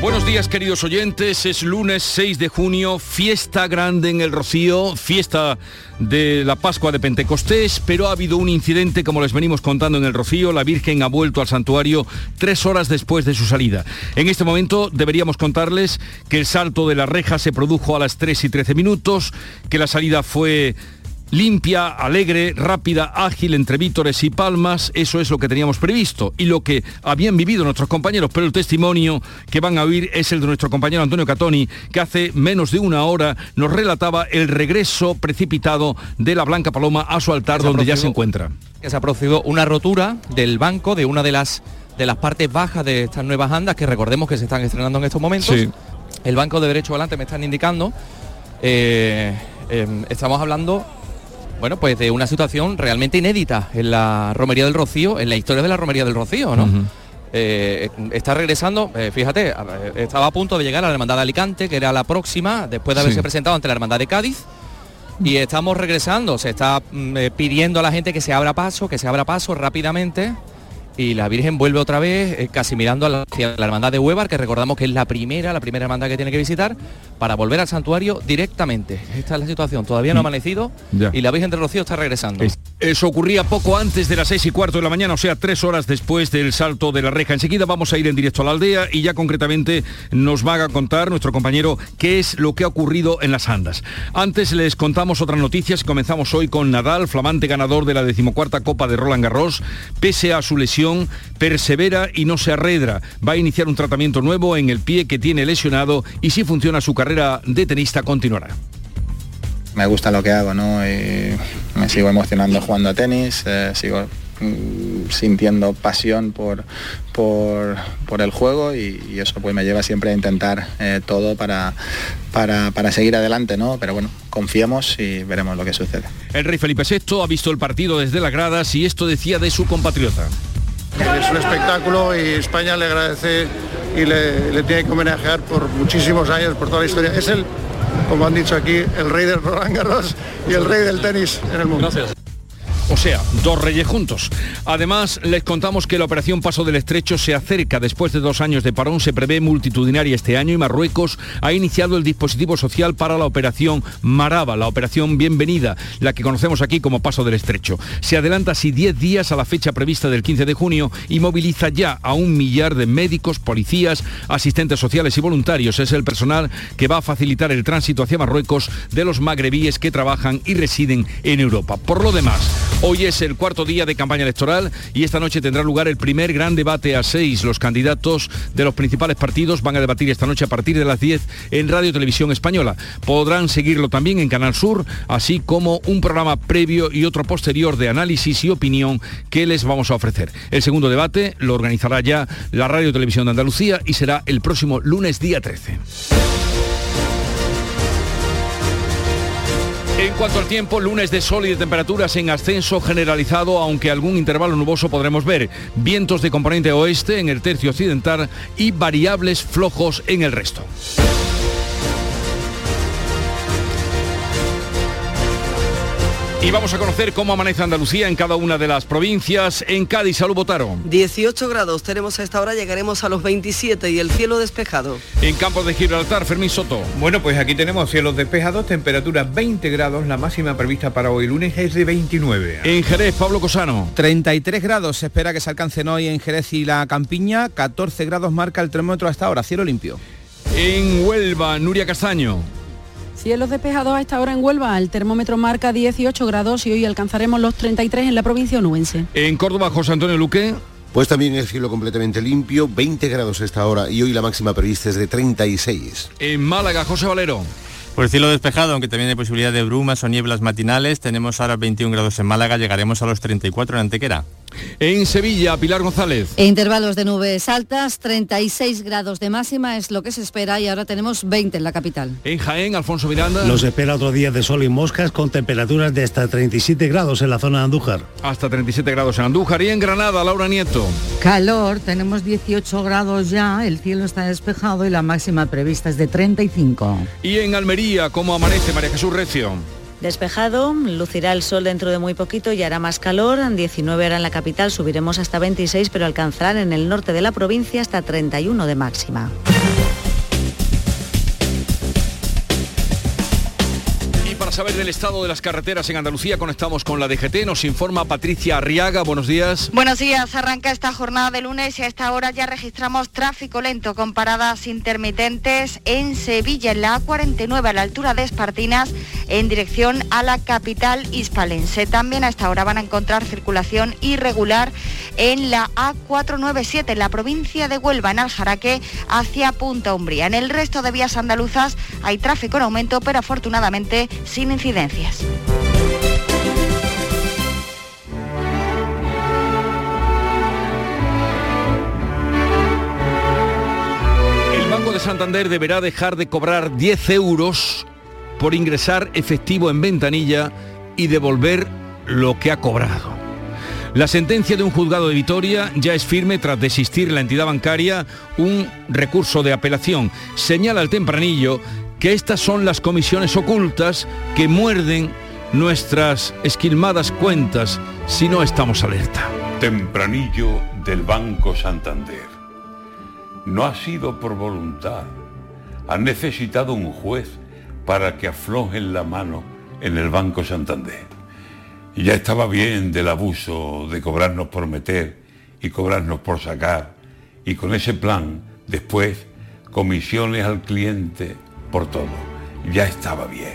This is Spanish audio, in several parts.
Buenos días queridos oyentes, es lunes 6 de junio, fiesta grande en el Rocío, fiesta de la Pascua de Pentecostés, pero ha habido un incidente como les venimos contando en el Rocío, la Virgen ha vuelto al santuario tres horas después de su salida. En este momento deberíamos contarles que el salto de la reja se produjo a las 3 y 13 minutos, que la salida fue limpia, alegre, rápida, ágil entre vítores y palmas, eso es lo que teníamos previsto y lo que habían vivido nuestros compañeros, pero el testimonio que van a oír es el de nuestro compañero Antonio Catoni, que hace menos de una hora nos relataba el regreso precipitado de la Blanca Paloma a su altar donde ya se encuentra. Que se ha producido una rotura del banco de una de las de las partes bajas de estas nuevas andas que recordemos que se están estrenando en estos momentos. El banco de derecho adelante me están indicando. Eh, em, estamos hablando bueno, pues de una situación realmente inédita en la Romería del Rocío, en la historia de la Romería del Rocío, ¿no? Eh, está regresando, eh, fíjate, estaba a punto de llegar a la Hermandad de Alicante, que era la próxima, después de haberse presentado ante la Hermandad de Cádiz. Y estamos regresando, se está mm, eh, pidiendo a la gente que se abra paso, que se abra paso rápidamente y la Virgen vuelve otra vez eh, casi mirando hacia la hermandad de Huevar, que recordamos que es la primera, la primera hermandad que tiene que visitar, para volver al santuario directamente. Esta es la situación, todavía no ha mm. amanecido y la Virgen de Rocío está regresando. Eso ocurría poco antes de las seis y cuarto de la mañana, o sea, tres horas después del salto de la reja. Enseguida vamos a ir en directo a la aldea y ya concretamente nos va a contar nuestro compañero qué es lo que ha ocurrido en las andas. Antes les contamos otras noticias. Comenzamos hoy con Nadal, flamante ganador de la decimocuarta Copa de Roland Garros, pese a su lesión persevera y no se arredra. Va a iniciar un tratamiento nuevo en el pie que tiene lesionado y si funciona su carrera de tenista continuará me gusta lo que hago, ¿no? me sigo emocionando jugando a tenis, eh, sigo mm, sintiendo pasión por, por, el juego y, eso pues me lleva siempre a intentar eh, todo para, para, para, seguir adelante, ¿no? Pero bueno, confiemos y veremos lo que sucede. El rey Felipe VI ha visto el partido desde las gradas y esto decía de su compatriota. Es un espectáculo y España le agradece y le, tiene que homenajear por muchísimos años, por toda la historia. Es el, como han dicho aquí, el rey del Roland Garros y el rey del tenis en el mundo. O sea, dos reyes juntos. Además, les contamos que la operación Paso del Estrecho se acerca después de dos años de parón, se prevé multitudinaria este año y Marruecos ha iniciado el dispositivo social para la operación Maraba, la operación Bienvenida, la que conocemos aquí como Paso del Estrecho. Se adelanta así 10 días a la fecha prevista del 15 de junio y moviliza ya a un millar de médicos, policías, asistentes sociales y voluntarios. Es el personal que va a facilitar el tránsito hacia Marruecos de los magrebíes que trabajan y residen en Europa. Por lo demás, Hoy es el cuarto día de campaña electoral y esta noche tendrá lugar el primer gran debate a seis. Los candidatos de los principales partidos van a debatir esta noche a partir de las 10 en Radio Televisión Española. Podrán seguirlo también en Canal Sur, así como un programa previo y otro posterior de análisis y opinión que les vamos a ofrecer. El segundo debate lo organizará ya la Radio Televisión de Andalucía y será el próximo lunes día 13. En cuanto al tiempo, lunes de sol y de temperaturas en ascenso generalizado, aunque algún intervalo nuboso podremos ver. Vientos de componente oeste en el tercio occidental y variables flojos en el resto. Y vamos a conocer cómo amanece Andalucía en cada una de las provincias. En Cádiz, salud votaron. 18 grados tenemos a esta hora, llegaremos a los 27 y el cielo despejado. En Campos de Gibraltar, Fermín Soto. Bueno, pues aquí tenemos cielos despejados, temperatura 20 grados, la máxima prevista para hoy lunes es de 29. En Jerez, Pablo Cosano. 33 grados se espera que se alcancen hoy en Jerez y la Campiña, 14 grados marca el termómetro hasta ahora, cielo limpio. En Huelva, Nuria Castaño. Cielos despejados a esta hora en Huelva, el termómetro marca 18 grados y hoy alcanzaremos los 33 en la provincia onubense. En Córdoba, José Antonio Luque. Pues también el cielo completamente limpio, 20 grados a esta hora y hoy la máxima prevista es de 36. En Málaga, José Valero. Pues cielo despejado, aunque también hay posibilidad de brumas o nieblas matinales. Tenemos ahora 21 grados en Málaga, llegaremos a los 34 en Antequera. En Sevilla, Pilar González. E intervalos de nubes altas, 36 grados de máxima es lo que se espera y ahora tenemos 20 en la capital. En Jaén, Alfonso Miranda. Nos espera otro día de sol y moscas con temperaturas de hasta 37 grados en la zona de Andújar. Hasta 37 grados en Andújar y en Granada, Laura Nieto. Calor, tenemos 18 grados ya, el cielo está despejado y la máxima prevista es de 35. Y en Almería, ¿cómo amanece María Jesús Recio? Despejado, lucirá el sol dentro de muy poquito y hará más calor. 19 ahora en la capital, subiremos hasta 26, pero alcanzarán en el norte de la provincia hasta 31 de máxima. Para saber del estado de las carreteras en Andalucía conectamos con la DGT. Nos informa Patricia Arriaga. Buenos días. Buenos días. Arranca esta jornada de lunes y a esta hora ya registramos tráfico lento con paradas intermitentes en Sevilla, en la A49 a la altura de Espartinas, en dirección a la capital hispalense. También a esta hora van a encontrar circulación irregular en la A497 en la provincia de Huelva, en Aljaraque, hacia Punta Umbría. En el resto de vías andaluzas hay tráfico en aumento, pero afortunadamente sin incidencias. El Banco de Santander deberá dejar de cobrar 10 euros por ingresar efectivo en ventanilla y devolver lo que ha cobrado. La sentencia de un juzgado de Vitoria ya es firme tras desistir la entidad bancaria un recurso de apelación. Señala el tempranillo que estas son las comisiones ocultas que muerden nuestras esquilmadas cuentas si no estamos alerta. Tempranillo del Banco Santander. No ha sido por voluntad. Ha necesitado un juez para que aflojen la mano en el Banco Santander. Y ya estaba bien del abuso de cobrarnos por meter y cobrarnos por sacar. Y con ese plan, después, comisiones al cliente por todo. Ya estaba bien.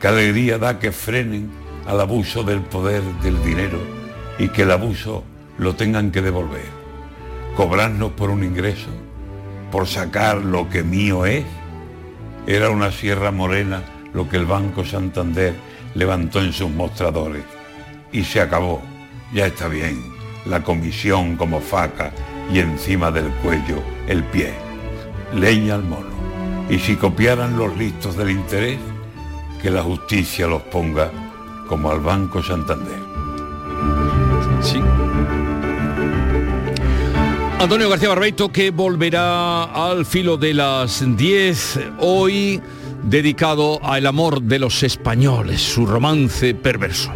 Qué alegría da que frenen al abuso del poder del dinero y que el abuso lo tengan que devolver. Cobrarnos por un ingreso, por sacar lo que mío es. Era una sierra morena lo que el Banco Santander levantó en sus mostradores. Y se acabó. Ya está bien. La comisión como faca y encima del cuello el pie. Leña al mono. Y si copiaran los listos del interés, que la justicia los ponga como al Banco Santander. Sí. Antonio García Barbeito que volverá al filo de las 10 hoy dedicado al amor de los españoles, su romance perverso.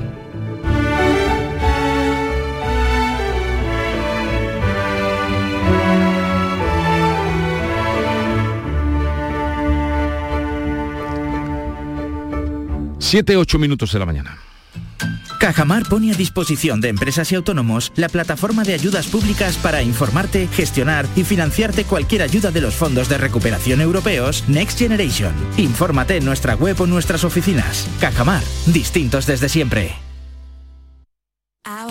Siete, ocho minutos de la mañana. Cajamar pone a disposición de empresas y autónomos la plataforma de ayudas públicas para informarte, gestionar y financiarte cualquier ayuda de los fondos de recuperación europeos Next Generation. Infórmate en nuestra web o nuestras oficinas. Cajamar, distintos desde siempre.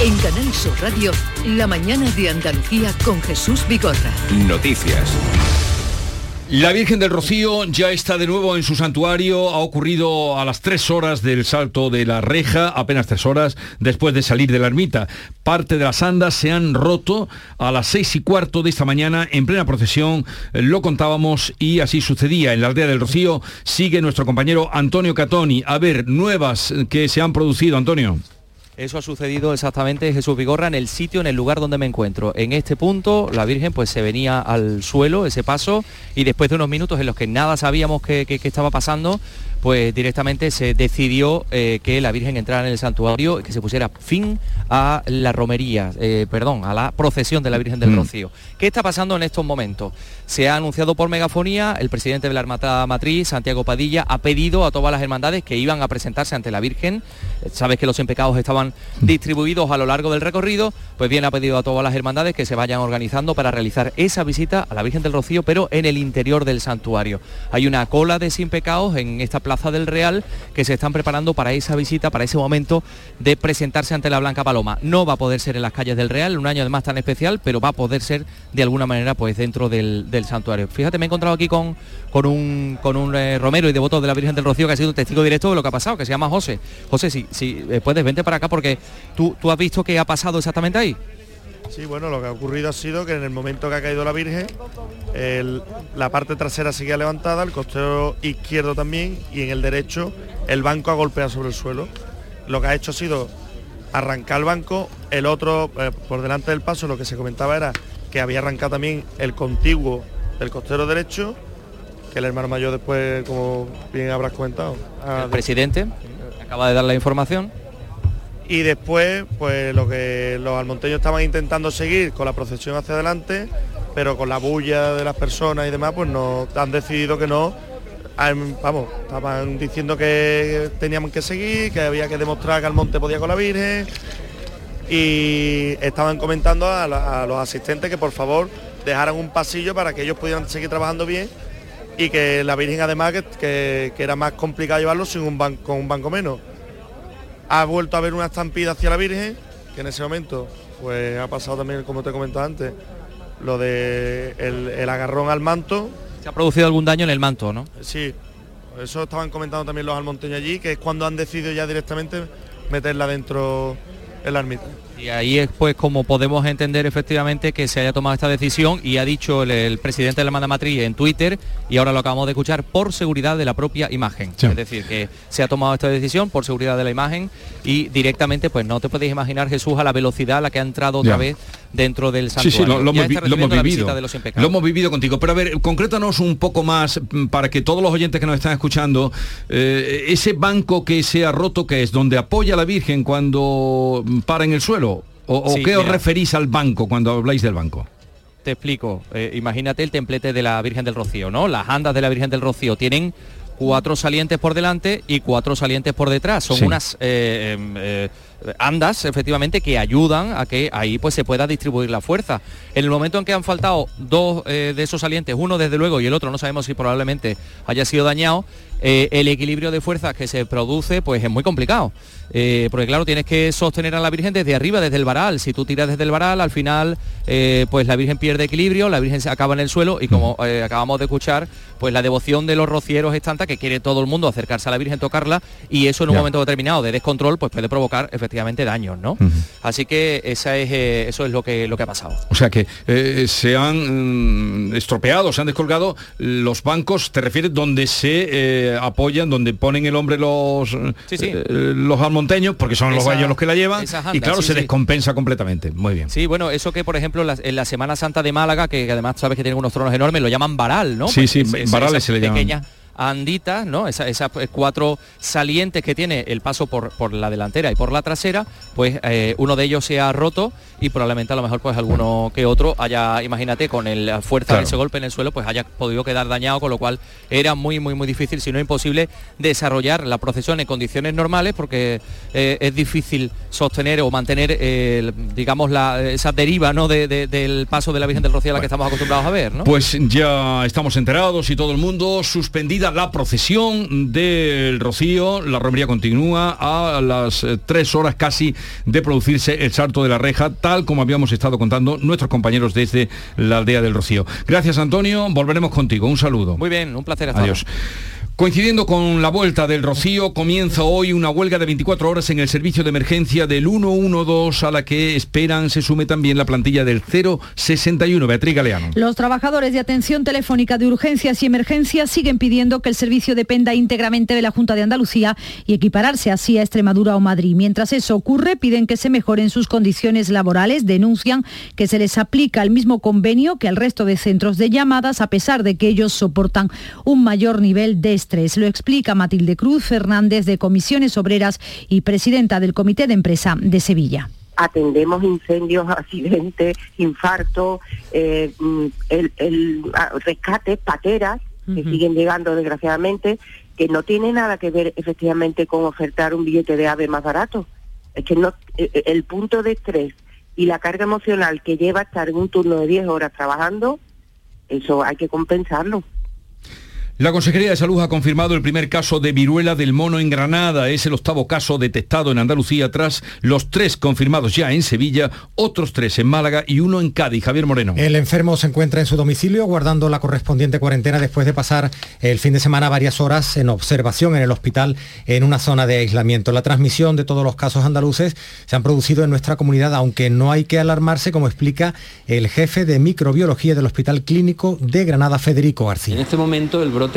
En Canal Sur Radio, la mañana de Andalucía con Jesús Bigorra. Noticias. La Virgen del Rocío ya está de nuevo en su santuario. Ha ocurrido a las tres horas del salto de la reja, apenas tres horas después de salir de la ermita. Parte de las andas se han roto a las seis y cuarto de esta mañana en plena procesión. Lo contábamos y así sucedía. En la aldea del Rocío sigue nuestro compañero Antonio Catoni. A ver, nuevas que se han producido, Antonio. Eso ha sucedido exactamente, Jesús Vigorra, en el sitio, en el lugar donde me encuentro. En este punto, la Virgen pues se venía al suelo, ese paso, y después de unos minutos en los que nada sabíamos que, estaba pasando, pues directamente se decidió eh, que la Virgen entrara en el santuario y que se pusiera fin a la romería, eh, perdón, a la procesión de la Virgen del Mm. Rocío. ¿Qué está pasando en estos momentos? Se ha anunciado por megafonía, el presidente de la Armada Matriz, Santiago Padilla, ha pedido a todas las hermandades que iban a presentarse ante la Virgen. Eh, Sabes que los empecados estaban distribuidos a lo largo del recorrido, pues bien ha pedido a todas las hermandades que se vayan organizando para realizar esa visita a la Virgen del Rocío, pero en el interior del santuario. Hay una cola de sin pecados en esta Plaza del Real que se están preparando para esa visita, para ese momento de presentarse ante la Blanca Paloma. No va a poder ser en las calles del Real, un año además tan especial, pero va a poder ser de alguna manera pues dentro del, santuario. Fíjate, me he encontrado aquí con, con un, con un eh, romero y devoto de la Virgen del Rocío que ha sido un testigo directo de lo que ha pasado, que se llama José. José, si, si eh, puedes, vente para acá porque tú, tú has visto qué ha pasado exactamente ahí. Sí, bueno, lo que ha ocurrido ha sido que en el momento que ha caído la Virgen, la parte trasera seguía levantada, el costero izquierdo también, y en el derecho el banco ha golpeado sobre el suelo. Lo que ha hecho ha sido arrancar el banco, el otro, eh, por delante del paso, lo que se comentaba era que había arrancado también el contiguo del costero derecho, que el hermano mayor después, como bien habrás comentado, El presidente acaba de dar la información. Y después, pues lo que los almonteños estaban intentando seguir con la procesión hacia adelante, pero con la bulla de las personas y demás, pues no han decidido que no. Vamos, estaban diciendo que teníamos que seguir, que había que demostrar que Almonte podía con la Virgen y estaban comentando a, los asistentes que por favor dejaran un pasillo para que ellos pudieran seguir trabajando bien y que la Virgen además que, que- era más complicado llevarlo sin un con un banco menos ha vuelto a haber una estampida hacia la Virgen, que en ese momento pues ha pasado también, como te he comentado antes, lo de el, el agarrón al manto. Se ha producido algún daño en el manto, ¿no? Sí, eso estaban comentando también los almonteños allí, que es cuando han decidido ya directamente meterla dentro en la ermita. Y ahí es pues como podemos entender efectivamente que se haya tomado esta decisión y ha dicho el, el presidente de la Hermandad Matriz en Twitter y ahora lo acabamos de escuchar por seguridad de la propia imagen. Sí. Es decir, que se ha tomado esta decisión por seguridad de la imagen y directamente pues no te puedes imaginar Jesús a la velocidad a la que ha entrado otra Ya. vez dentro del Sí, santuario. sí, lo, lo hemos, vi- lo vivido. visita de los Lo hemos vivido contigo. Pero a ver, concrétanos un poco más mm, para que todos los oyentes que nos están escuchando, eh, ese banco que se ha roto, que es donde apoya la Virgen cuando mm, para en el suelo. ¿O, o Sí, qué os referís al banco cuando habláis del banco? Te explico. Eh, imagínate el templete de la Virgen del Rocío, ¿no? Las andas de la Virgen del Rocío tienen cuatro salientes por delante y cuatro salientes por detrás. Son Sí. unas eh, em, eh, andas, efectivamente, que ayudan a que ahí pues se pueda distribuir la fuerza. En el momento en que han faltado dos eh, de esos salientes, uno desde luego y el otro no sabemos si probablemente haya sido dañado, eh, el equilibrio de fuerzas que se produce pues es muy complicado. Eh, porque claro, tienes que sostener a la Virgen desde arriba, desde el varal. Si tú tiras desde el varal, al final eh, pues la Virgen pierde equilibrio, la Virgen se acaba en el suelo y como acabamos de escuchar, pues la devoción de los rocieros es tanta que quiere todo el mundo acercarse a la Virgen, tocarla y eso en un Ya. momento determinado de descontrol pues puede provocar efectivamente daños, ¿no? Así que esa es, eso es lo que, lo que ha pasado. O sea que se han mm, estropeado, se han descolgado los bancos, te refieres, donde se apoyan, donde ponen el hombre los, eh, los almonteños, porque son los gallos los que la llevan, y claro, sí, se sí. descompensa completamente. Muy bien. Sí, bueno, eso que por ejemplo en la, en la Semana Santa de Málaga, que además sabes que tienen unos tronos enormes, lo llaman varal, ¿no? Sí, sí, es- es- varales se le llaman. pequeñas anditas, ¿no? Esa- Esas pues, cuatro salientes que tiene el paso por, por la delantera y por la trasera, pues eh, uno de ellos se ha roto y probablemente a lo mejor pues alguno que otro haya, imagínate, con el- la fuerza Claro. de ese golpe en el suelo, pues haya podido quedar dañado, con lo cual era muy, muy, muy difícil, si no imposible, desarrollar la procesión en condiciones normales, porque eh, es difícil sostener o mantener, eh, digamos, la, esa deriva ¿no? de- de- del paso de la Virgen del Rocío a la que estamos acostumbrados a ver, ¿no? Pues ya estamos enterados y todo el mundo, suspendida la procesión del Rocío, la romería continúa a las eh, tres horas casi de producirse el salto de la reja, tal como habíamos estado contando nuestros compañeros desde la aldea del Rocío. Gracias Antonio, volveremos contigo, un saludo. Muy bien, un placer hasta Adiós. ahora. Coincidiendo con la vuelta del Rocío, comienza hoy una huelga de 24 horas en el servicio de emergencia del 112 a la que esperan se sume también la plantilla del 061. Beatriz Galeano. Los trabajadores de atención telefónica de urgencias y emergencias siguen pidiendo que el servicio dependa íntegramente de la Junta de Andalucía y equipararse así a Extremadura o Madrid. Mientras eso ocurre, piden que se mejoren sus condiciones laborales, denuncian que se les aplica el mismo convenio que al resto de centros de llamadas, a pesar de que ellos soportan un mayor nivel de Lo explica Matilde Cruz Fernández de Comisiones Obreras y presidenta del Comité de Empresa de Sevilla atendemos incendios, accidentes, infartos, eh, mm, el, el ah, rescate, pateras, que siguen llegando desgraciadamente, que no tiene nada que ver efectivamente con ofertar un billete de ave más barato. Es que no, eh, eh, el punto de estrés y la carga emocional que lleva estar en un turno de 10 horas trabajando, eso hay que compensarlo. La Consejería de Salud ha confirmado el primer caso de viruela del mono en Granada. Es el octavo caso detectado en Andalucía tras los tres confirmados ya en Sevilla, otros tres en Málaga y uno en Cádiz. Javier Moreno. El enfermo se encuentra en su domicilio guardando la correspondiente cuarentena después de pasar el fin de semana varias horas en observación en el hospital en una zona de aislamiento. La transmisión de todos los casos andaluces se han producido en nuestra comunidad, aunque no hay que alarmarse, como explica el jefe de microbiología del Hospital Clínico de Granada, Federico García. En este momento el brote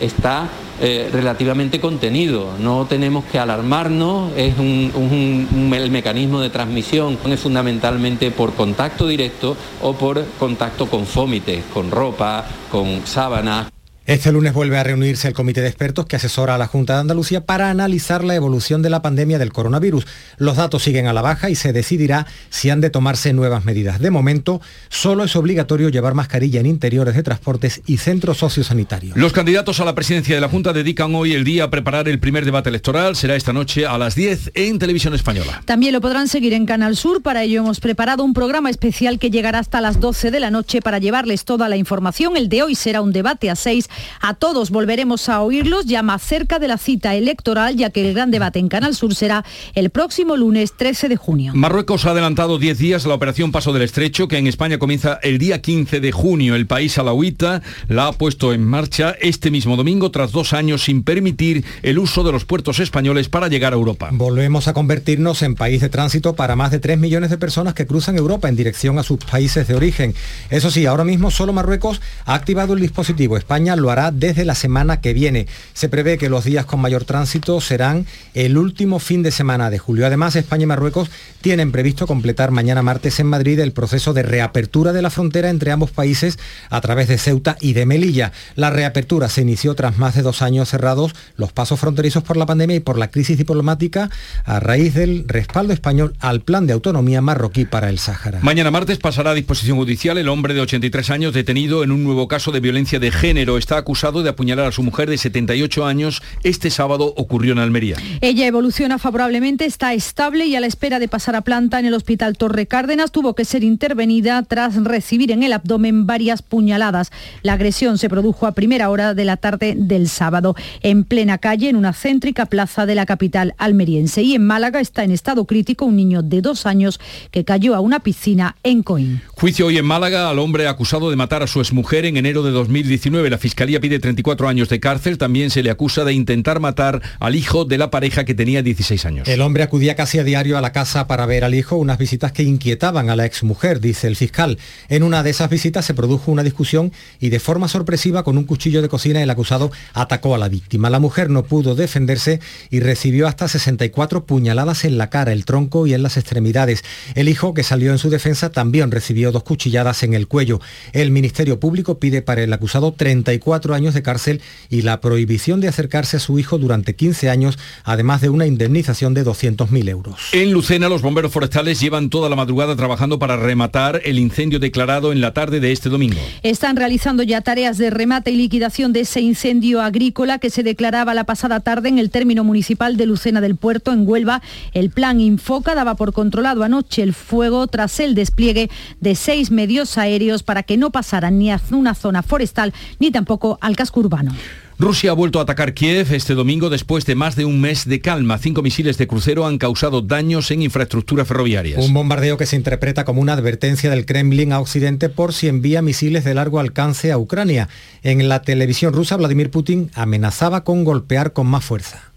está eh, relativamente contenido. No tenemos que alarmarnos, es un, el mecanismo de transmisión es fundamentalmente por contacto directo o por contacto con fómites, con ropa, con sábanas. Este lunes vuelve a reunirse el comité de expertos que asesora a la Junta de Andalucía para analizar la evolución de la pandemia del coronavirus. Los datos siguen a la baja y se decidirá si han de tomarse nuevas medidas. De momento, solo es obligatorio llevar mascarilla en interiores de transportes y centros sociosanitarios. Los candidatos a la presidencia de la Junta dedican hoy el día a preparar el primer debate electoral. Será esta noche a las 10 en Televisión Española. También lo podrán seguir en Canal Sur. Para ello hemos preparado un programa especial que llegará hasta las 12 de la noche para llevarles toda la información. El de hoy será un debate a 6 a todos volveremos a oírlos ya más cerca de la cita electoral, ya que el gran debate en Canal Sur será el próximo lunes 13 de junio. Marruecos ha adelantado 10 días la operación Paso del Estrecho, que en España comienza el día 15 de junio. El país alauita la ha puesto en marcha este mismo domingo tras dos años sin permitir el uso de los puertos españoles para llegar a Europa. Volvemos a convertirnos en país de tránsito para más de 3 millones de personas que cruzan Europa en dirección a sus países de origen. Eso sí, ahora mismo solo Marruecos ha activado el dispositivo. España lo hará desde la semana que viene. Se prevé que los días con mayor tránsito serán el último fin de semana de julio. Además, España y Marruecos tienen previsto completar mañana martes en Madrid el proceso de reapertura de la frontera entre ambos países a través de Ceuta y de Melilla. La reapertura se inició tras más de dos años cerrados los pasos fronterizos por la pandemia y por la crisis diplomática a raíz del respaldo español al plan de autonomía marroquí para el Sáhara. Mañana martes pasará a disposición judicial el hombre de 83 años detenido en un nuevo caso de violencia de género. Acusado de apuñalar a su mujer de 78 años. Este sábado ocurrió en Almería. Ella evoluciona favorablemente, está estable y a la espera de pasar a planta en el Hospital Torre Cárdenas tuvo que ser intervenida tras recibir en el abdomen varias puñaladas. La agresión se produjo a primera hora de la tarde del sábado, en plena calle, en una céntrica plaza de la capital almeriense. Y en Málaga está en estado crítico un niño de dos años que cayó a una piscina en Coín. Juicio hoy en Málaga al hombre acusado de matar a su exmujer en enero de 2019. La Fiscalía pide 34 años de cárcel. También se le acusa de intentar matar al hijo de la pareja que tenía 16 años. El hombre acudía casi a diario a la casa para ver al hijo, unas visitas que inquietaban a la exmujer, dice el fiscal. En una de esas visitas se produjo una discusión y de forma sorpresiva con un cuchillo de cocina el acusado atacó a la víctima. La mujer no pudo defenderse y recibió hasta 64 puñaladas en la cara, el tronco y en las extremidades. El hijo, que salió en su defensa, también recibió dos cuchilladas en el cuello. El Ministerio Público pide para el acusado 34 años de cárcel y la prohibición de acercarse a su hijo durante 15 años, además de una indemnización de 200.000 euros. En Lucena, los bomberos forestales llevan toda la madrugada trabajando para rematar el incendio declarado en la tarde de este domingo. Están realizando ya tareas de remate y liquidación de ese incendio agrícola que se declaraba la pasada tarde en el término municipal de Lucena del Puerto, en Huelva. El plan Infoca daba por controlado anoche el fuego tras el despliegue de seis medios aéreos para que no pasaran ni a una zona forestal ni tampoco al casco urbano. Rusia ha vuelto a atacar Kiev este domingo después de más de un mes de calma. Cinco misiles de crucero han causado daños en infraestructuras ferroviarias. Un bombardeo que se interpreta como una advertencia del Kremlin a Occidente por si envía misiles de largo alcance a Ucrania. En la televisión rusa, Vladimir Putin amenazaba con golpear con más fuerza.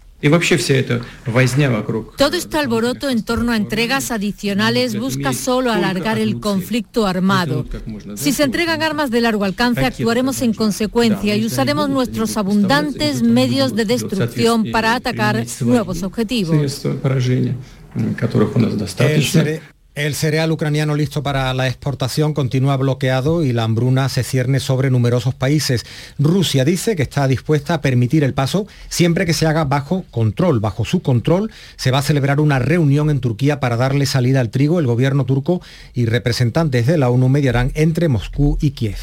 Todo este alboroto en torno a entregas adicionales busca solo alargar el conflicto armado. Si se entregan armas de largo alcance, actuaremos en consecuencia y usaremos nuestros abundantes medios de destrucción para atacar nuevos objetivos. El cereal ucraniano listo para la exportación continúa bloqueado y la hambruna se cierne sobre numerosos países. Rusia dice que está dispuesta a permitir el paso siempre que se haga bajo control. Bajo su control se va a celebrar una reunión en Turquía para darle salida al trigo. El gobierno turco y representantes de la ONU mediarán entre Moscú y Kiev.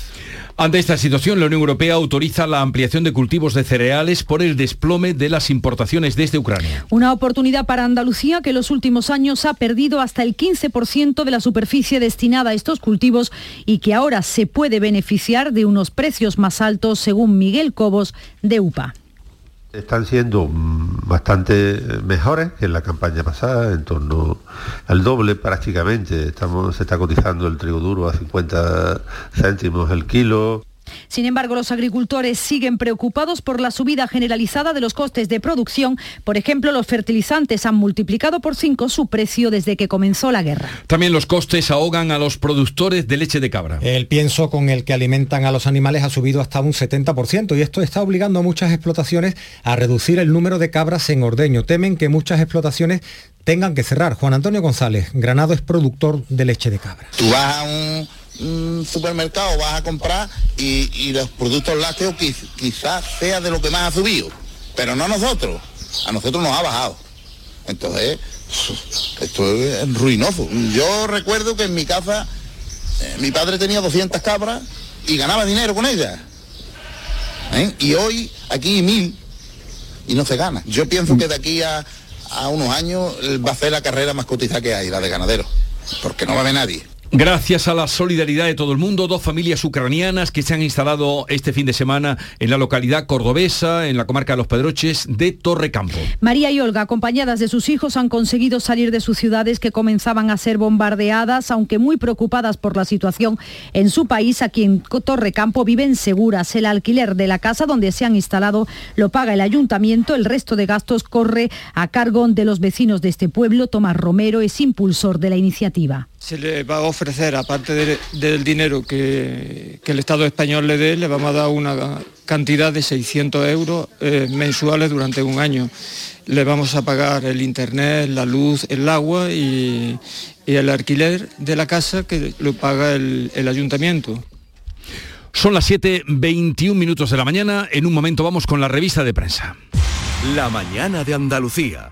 Ante esta situación, la Unión Europea autoriza la ampliación de cultivos de cereales por el desplome de las importaciones desde Ucrania. Una oportunidad para Andalucía que en los últimos años ha perdido hasta el 15% de la superficie destinada a estos cultivos y que ahora se puede beneficiar de unos precios más altos, según Miguel Cobos de UPA están siendo bastante mejores que en la campaña pasada, en torno al doble prácticamente. Estamos, se está cotizando el trigo duro a 50 céntimos el kilo. Sin embargo, los agricultores siguen preocupados por la subida generalizada de los costes de producción. Por ejemplo, los fertilizantes han multiplicado por cinco su precio desde que comenzó la guerra. También los costes ahogan a los productores de leche de cabra. El pienso con el que alimentan a los animales ha subido hasta un 70% y esto está obligando a muchas explotaciones a reducir el número de cabras en ordeño. Temen que muchas explotaciones tengan que cerrar. Juan Antonio González, Granado es productor de leche de cabra. Tú vas a un supermercado vas a comprar y, los productos lácteos quizás sea de lo que más ha subido, pero no a nosotros, a nosotros nos ha bajado. Entonces, esto es ruinoso. Yo recuerdo que en mi casa eh, mi padre tenía 200 cabras y ganaba dinero con ellas. ¿Eh? Y hoy aquí mil y no se gana. Yo pienso que de aquí a, a unos años va a ser la carrera más cotizada que hay, la de ganadero, porque no va a haber nadie. Gracias a la solidaridad de todo el mundo, dos familias ucranianas que se han instalado este fin de semana en la localidad cordobesa, en la comarca de Los Pedroches, de Torrecampo. María y Olga, acompañadas de sus hijos, han conseguido salir de sus ciudades que comenzaban a ser bombardeadas, aunque muy preocupadas por la situación en su país. Aquí en Torrecampo viven seguras. El alquiler de la casa donde se han instalado lo paga el ayuntamiento. El resto de gastos corre a cargo de los vecinos de este pueblo. Tomás Romero es impulsor de la iniciativa se le va a ofrecer, aparte del dinero que, el Estado español le dé, le vamos a dar una cantidad de 600 euros eh, mensuales durante un año. Le vamos a pagar el internet, la luz, el agua y, el alquiler de la casa que lo paga el, el ayuntamiento. Son las 7.21 minutos de la mañana. En un momento vamos con la revista de prensa. La mañana de Andalucía.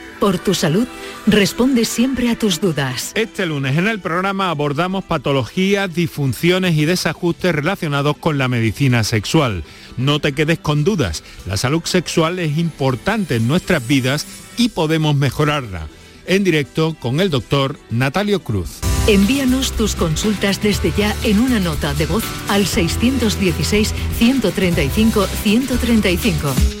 Por tu salud, responde siempre a tus dudas. Este lunes en el programa abordamos patologías, disfunciones y desajustes relacionados con la medicina sexual. No te quedes con dudas, la salud sexual es importante en nuestras vidas y podemos mejorarla. En directo con el doctor Natalio Cruz. Envíanos tus consultas desde ya en una nota de voz al 616 135 135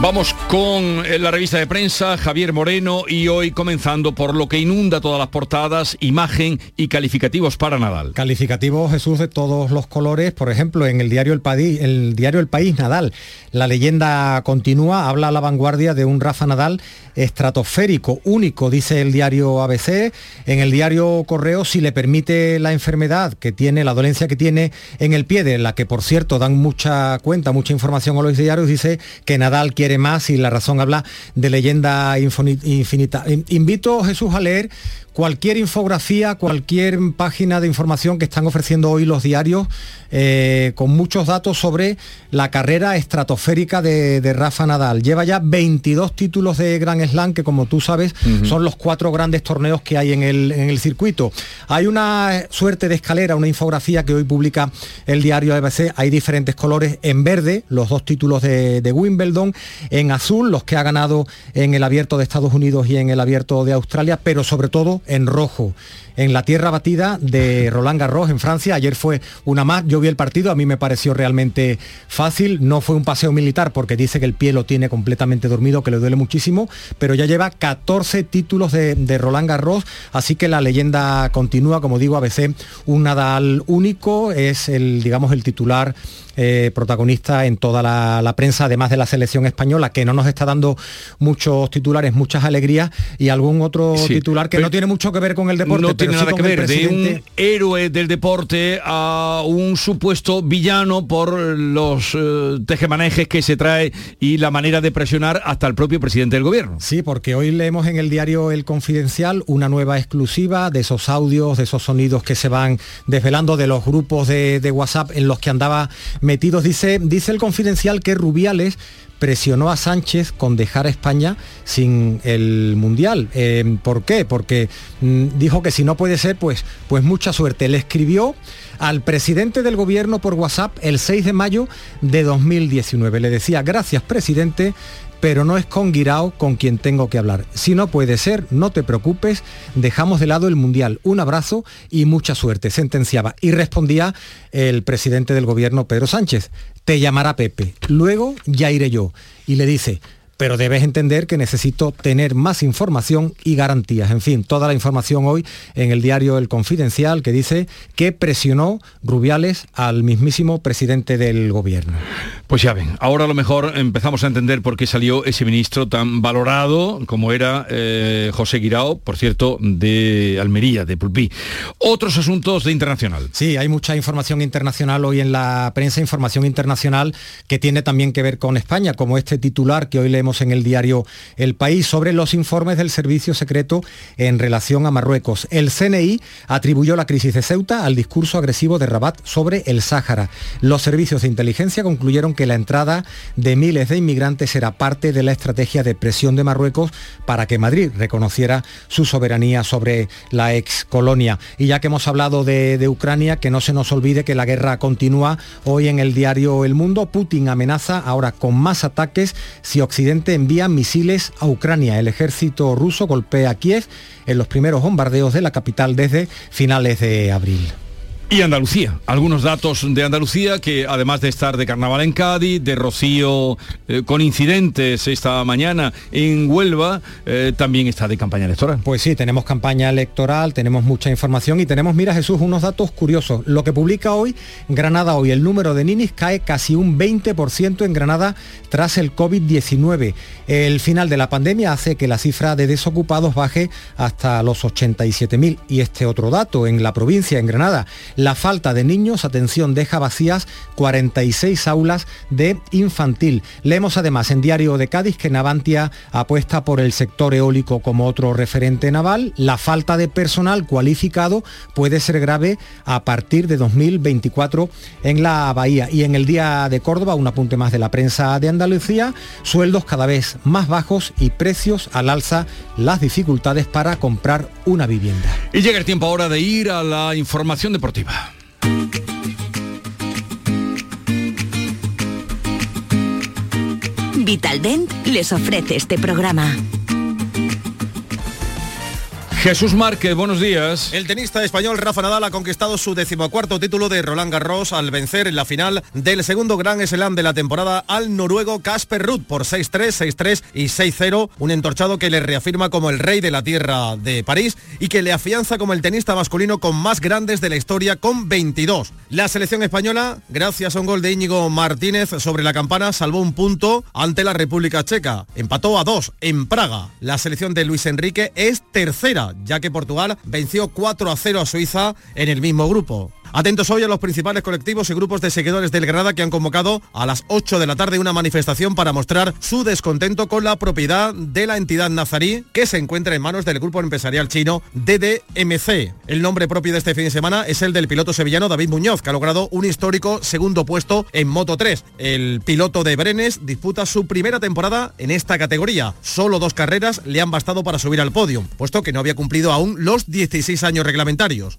Vamos con eh, la revista de prensa, Javier Moreno, y hoy comenzando por lo que inunda todas las portadas, imagen y calificativos para Nadal. Calificativos, Jesús, de todos los colores. Por ejemplo, en el diario El, País, Nadal, la leyenda continúa, habla a la vanguardia de un Rafa Nadal estratosférico, único, dice el diario ABC. En el diario Correo, si le permite la enfermedad que tiene, la dolencia que tiene en el pie, de la que por cierto dan mucha cuenta, mucha información a los diarios, dice que Nadal quiere más y la razón habla de leyenda infinita. Invito, Jesús, a leer cualquier infografía, cualquier página de información que están ofreciendo hoy los diarios eh, con muchos datos sobre la carrera estratosférica de, Rafa Nadal. Lleva ya 22 títulos de Grand Slam, que como tú sabes son los cuatro grandes torneos que hay en el, en el, circuito. Hay una suerte de escalera, una infografía que hoy publica el diario ABC. Hay diferentes colores. En verde, los dos títulos de, de Wimbledon. En azul, los que ha ganado en el abierto de Estados Unidos y en el abierto de Australia. Pero sobre todo en rojo en la tierra batida de Roland Garros en Francia. Ayer fue una más, yo vi el partido, a mí me pareció realmente fácil, no fue un paseo militar porque dice que el pie lo tiene completamente dormido, que le duele muchísimo, pero ya lleva 14 títulos de, de Roland Garros, así que la leyenda continúa, como digo, a veces un Nadal único, es el, digamos, el titular eh, protagonista en toda la, prensa, además de la selección española, que no nos está dando muchos titulares, muchas alegrías, y algún otro titular que no tiene mucho que ver con el deporte. No tiene nada que ver, de un héroe del deporte a un supuesto villano por los eh, tejemanejes que se trae y la manera de presionar hasta el propio presidente del gobierno. Sí, porque hoy leemos en el diario El Confidencial una nueva exclusiva de esos audios, de esos sonidos que se van desvelando de los grupos de, de WhatsApp en los que andaba metidos. Dice, dice el confidencial que Rubiales presionó a Sánchez con dejar a España sin el Mundial. Eh, ¿Por qué? Porque mm, dijo que si no puede ser, pues, pues mucha suerte. Le escribió al presidente del gobierno por WhatsApp el 6 de mayo de 2019. Le decía, gracias presidente, pero no es con Guirao con quien tengo que hablar. Si no puede ser, no te preocupes, dejamos de lado el Mundial. Un abrazo y mucha suerte, sentenciaba. Y respondía el presidente del gobierno, Pedro Sánchez, te llamará Pepe, luego ya iré yo. Y le dice, pero debes entender que necesito tener más información y garantías. En fin, toda la información hoy en el diario El Confidencial que dice que presionó Rubiales al mismísimo presidente del gobierno. Pues ya ven, ahora a lo mejor empezamos a entender por qué salió ese ministro tan valorado como era eh, José Guirao, por cierto, de Almería, de Pulpí. Otros asuntos de internacional. Sí, hay mucha información internacional hoy en la prensa, información internacional que tiene también que ver con España, como este titular que hoy en el diario El País sobre los informes del servicio secreto en relación a Marruecos. El CNI atribuyó la crisis de Ceuta al discurso agresivo de Rabat sobre el Sáhara. Los servicios de inteligencia concluyeron que la entrada de miles de inmigrantes era parte de la estrategia de presión de Marruecos para que Madrid reconociera su soberanía sobre la ex colonia. Y ya que hemos hablado de Ucrania, que no se nos olvide que la guerra continúa. Hoy en el diario El Mundo, Putin amenaza ahora con más ataques si Occidente envía misiles a Ucrania. El ejército ruso golpea Kiev en los primeros bombardeos de la capital desde finales de abril. Y Andalucía, algunos datos de Andalucía que además de estar de carnaval en Cádiz, de rocío eh, con incidentes esta mañana en Huelva, eh, también está de campaña electoral. Pues sí, tenemos campaña electoral, tenemos mucha información y tenemos, mira Jesús, unos datos curiosos. Lo que publica hoy Granada hoy, el número de ninis cae casi un 20% en Granada tras el COVID-19. El final de la pandemia hace que la cifra de desocupados baje hasta los 87.000. Y este otro dato, en la provincia, en Granada, la falta de niños, atención, deja vacías 46 aulas de infantil. Leemos además en Diario de Cádiz que Navantia apuesta por el sector eólico como otro referente naval. La falta de personal cualificado puede ser grave a partir de 2024 en la Bahía. Y en el Día de Córdoba, un apunte más de la prensa de Andalucía, sueldos cada vez más bajos y precios al alza, las dificultades para comprar una vivienda. Y llega el tiempo ahora de ir a la información deportiva. Vitaldent les ofrece este programa. Jesús Márquez, buenos días. El tenista español Rafa Nadal ha conquistado su decimocuarto título de Roland Garros al vencer en la final del segundo Gran Slam de la temporada al noruego Casper Ruud por 6-3, 6-3 y 6-0, un entorchado que le reafirma como el rey de la tierra de París y que le afianza como el tenista masculino con más grandes de la historia con 22. La selección española, gracias a un gol de Íñigo Martínez sobre la campana, salvó un punto ante la República Checa. Empató a dos en Praga. La selección de Luis Enrique es tercera ya que Portugal venció 4 a 0 a Suiza en el mismo grupo. Atentos hoy a los principales colectivos y grupos de seguidores del Granada que han convocado a las 8 de la tarde una manifestación para mostrar su descontento con la propiedad de la entidad nazarí que se encuentra en manos del grupo empresarial chino DDMC. El nombre propio de este fin de semana es el del piloto sevillano David Muñoz, que ha logrado un histórico segundo puesto en Moto 3. El piloto de Brenes disputa su primera temporada en esta categoría. Solo dos carreras le han bastado para subir al podio, puesto que no había cumplido aún los 16 años reglamentarios.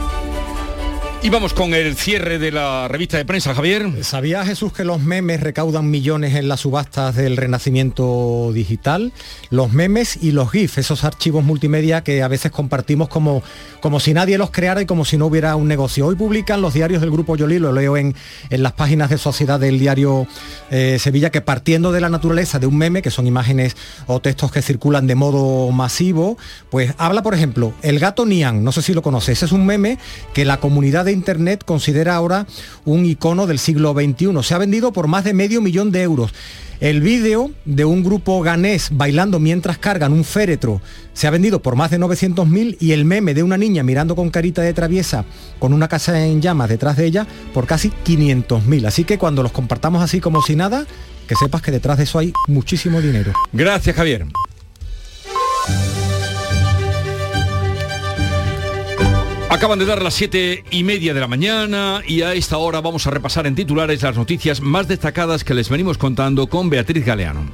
Y vamos con el cierre de la revista de prensa, Javier. ¿Sabía Jesús que los memes recaudan millones en las subastas del renacimiento digital? Los memes y los GIF, esos archivos multimedia que a veces compartimos como, como si nadie los creara y como si no hubiera un negocio. Hoy publican los diarios del Grupo Yoli, lo leo en, en las páginas de sociedad del diario eh, Sevilla, que partiendo de la naturaleza de un meme, que son imágenes o textos que circulan de modo masivo, pues habla, por ejemplo, el gato Nian, no sé si lo conoces, es un meme que la comunidad Internet considera ahora un icono del siglo XXI. Se ha vendido por más de medio millón de euros. El vídeo de un grupo ganés bailando mientras cargan un féretro se ha vendido por más de 900.000 y el meme de una niña mirando con carita de traviesa con una casa en llamas detrás de ella por casi 500.000. Así que cuando los compartamos así como si nada, que sepas que detrás de eso hay muchísimo dinero. Gracias, Javier. Acaban de dar las siete y media de la mañana y a esta hora vamos a repasar en titulares las noticias más destacadas que les venimos contando con Beatriz Galeano.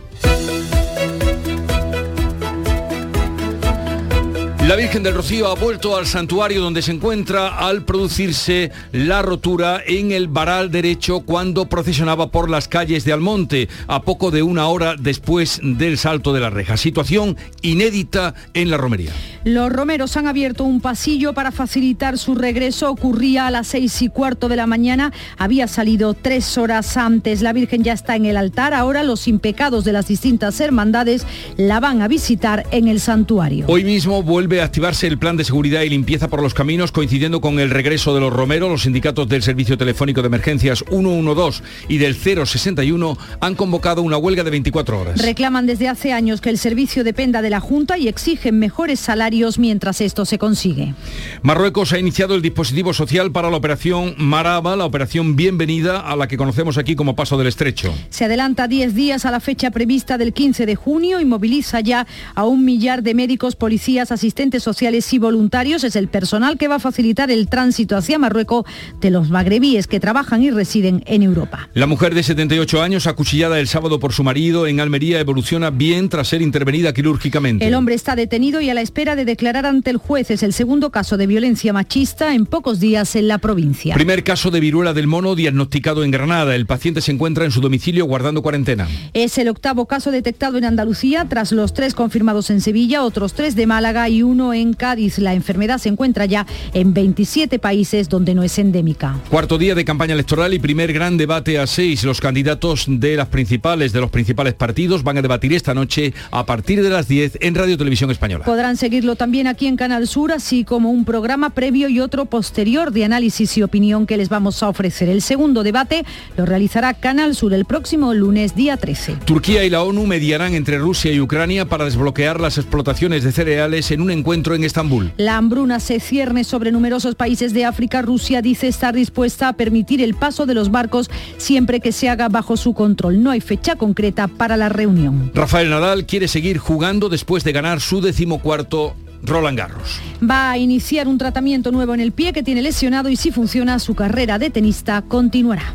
La Virgen del Rocío ha vuelto al santuario donde se encuentra al producirse la rotura en el varal derecho cuando procesionaba por las calles de Almonte, a poco de una hora después del salto de la reja. Situación inédita en la romería. Los romeros han abierto un pasillo para facilitar su regreso. Ocurría a las seis y cuarto de la mañana. Había salido tres horas antes. La Virgen ya está en el altar. Ahora los impecados de las distintas hermandades la van a visitar en el santuario. Hoy mismo vuelve a activarse el plan de seguridad y limpieza por los caminos, coincidiendo con el regreso de los romeros. Los sindicatos del Servicio Telefónico de Emergencias 112 y del 061 han convocado una huelga de 24 horas. Reclaman desde hace años que el servicio dependa de la Junta y exigen mejores salarios mientras esto se consigue. Marruecos ha iniciado el dispositivo social para la operación Maraba, la operación bienvenida a la que conocemos aquí como Paso del Estrecho. Se adelanta 10 días a la fecha prevista del 15 de junio y moviliza ya a un millar de médicos, policías, asistentes sociales y voluntarios. Es el personal que va a facilitar el tránsito hacia Marruecos de los magrebíes que trabajan y residen en Europa. La mujer de 78 años, acuchillada el sábado por su marido en Almería, evoluciona bien tras ser intervenida quirúrgicamente. El hombre está detenido y a la espera de declarar ante el juez. Es el segundo caso de violencia machista en pocos días en la provincia. Primer caso de viruela del mono diagnosticado en Granada. El paciente se encuentra en su domicilio guardando cuarentena. Es el octavo caso detectado en Andalucía tras los tres confirmados en Sevilla, otros tres de Málaga y uno en Cádiz. La enfermedad se encuentra ya en 27 países donde no es endémica. Cuarto día de campaña electoral y primer gran debate a seis. Los candidatos de las principales de los principales partidos van a debatir esta noche a partir de las 10 en Radio Televisión Española. Podrán seguirlo también aquí en Canal Sur, así como un programa previo y otro posterior de análisis y opinión que les vamos a ofrecer. El segundo debate lo realizará Canal Sur el próximo lunes, día 13. Turquía y la ONU mediarán entre Rusia y Ucrania para desbloquear las explotaciones de cereales en un encuentro en Estambul. La hambruna se cierne sobre numerosos países de África. Rusia dice estar dispuesta a permitir el paso de los barcos siempre que se haga bajo su control. No hay fecha concreta para la reunión. Rafael Nadal quiere seguir jugando después de ganar su decimocuarto Roland Garros. Va a iniciar un tratamiento nuevo en el pie que tiene lesionado y si funciona su carrera de tenista continuará.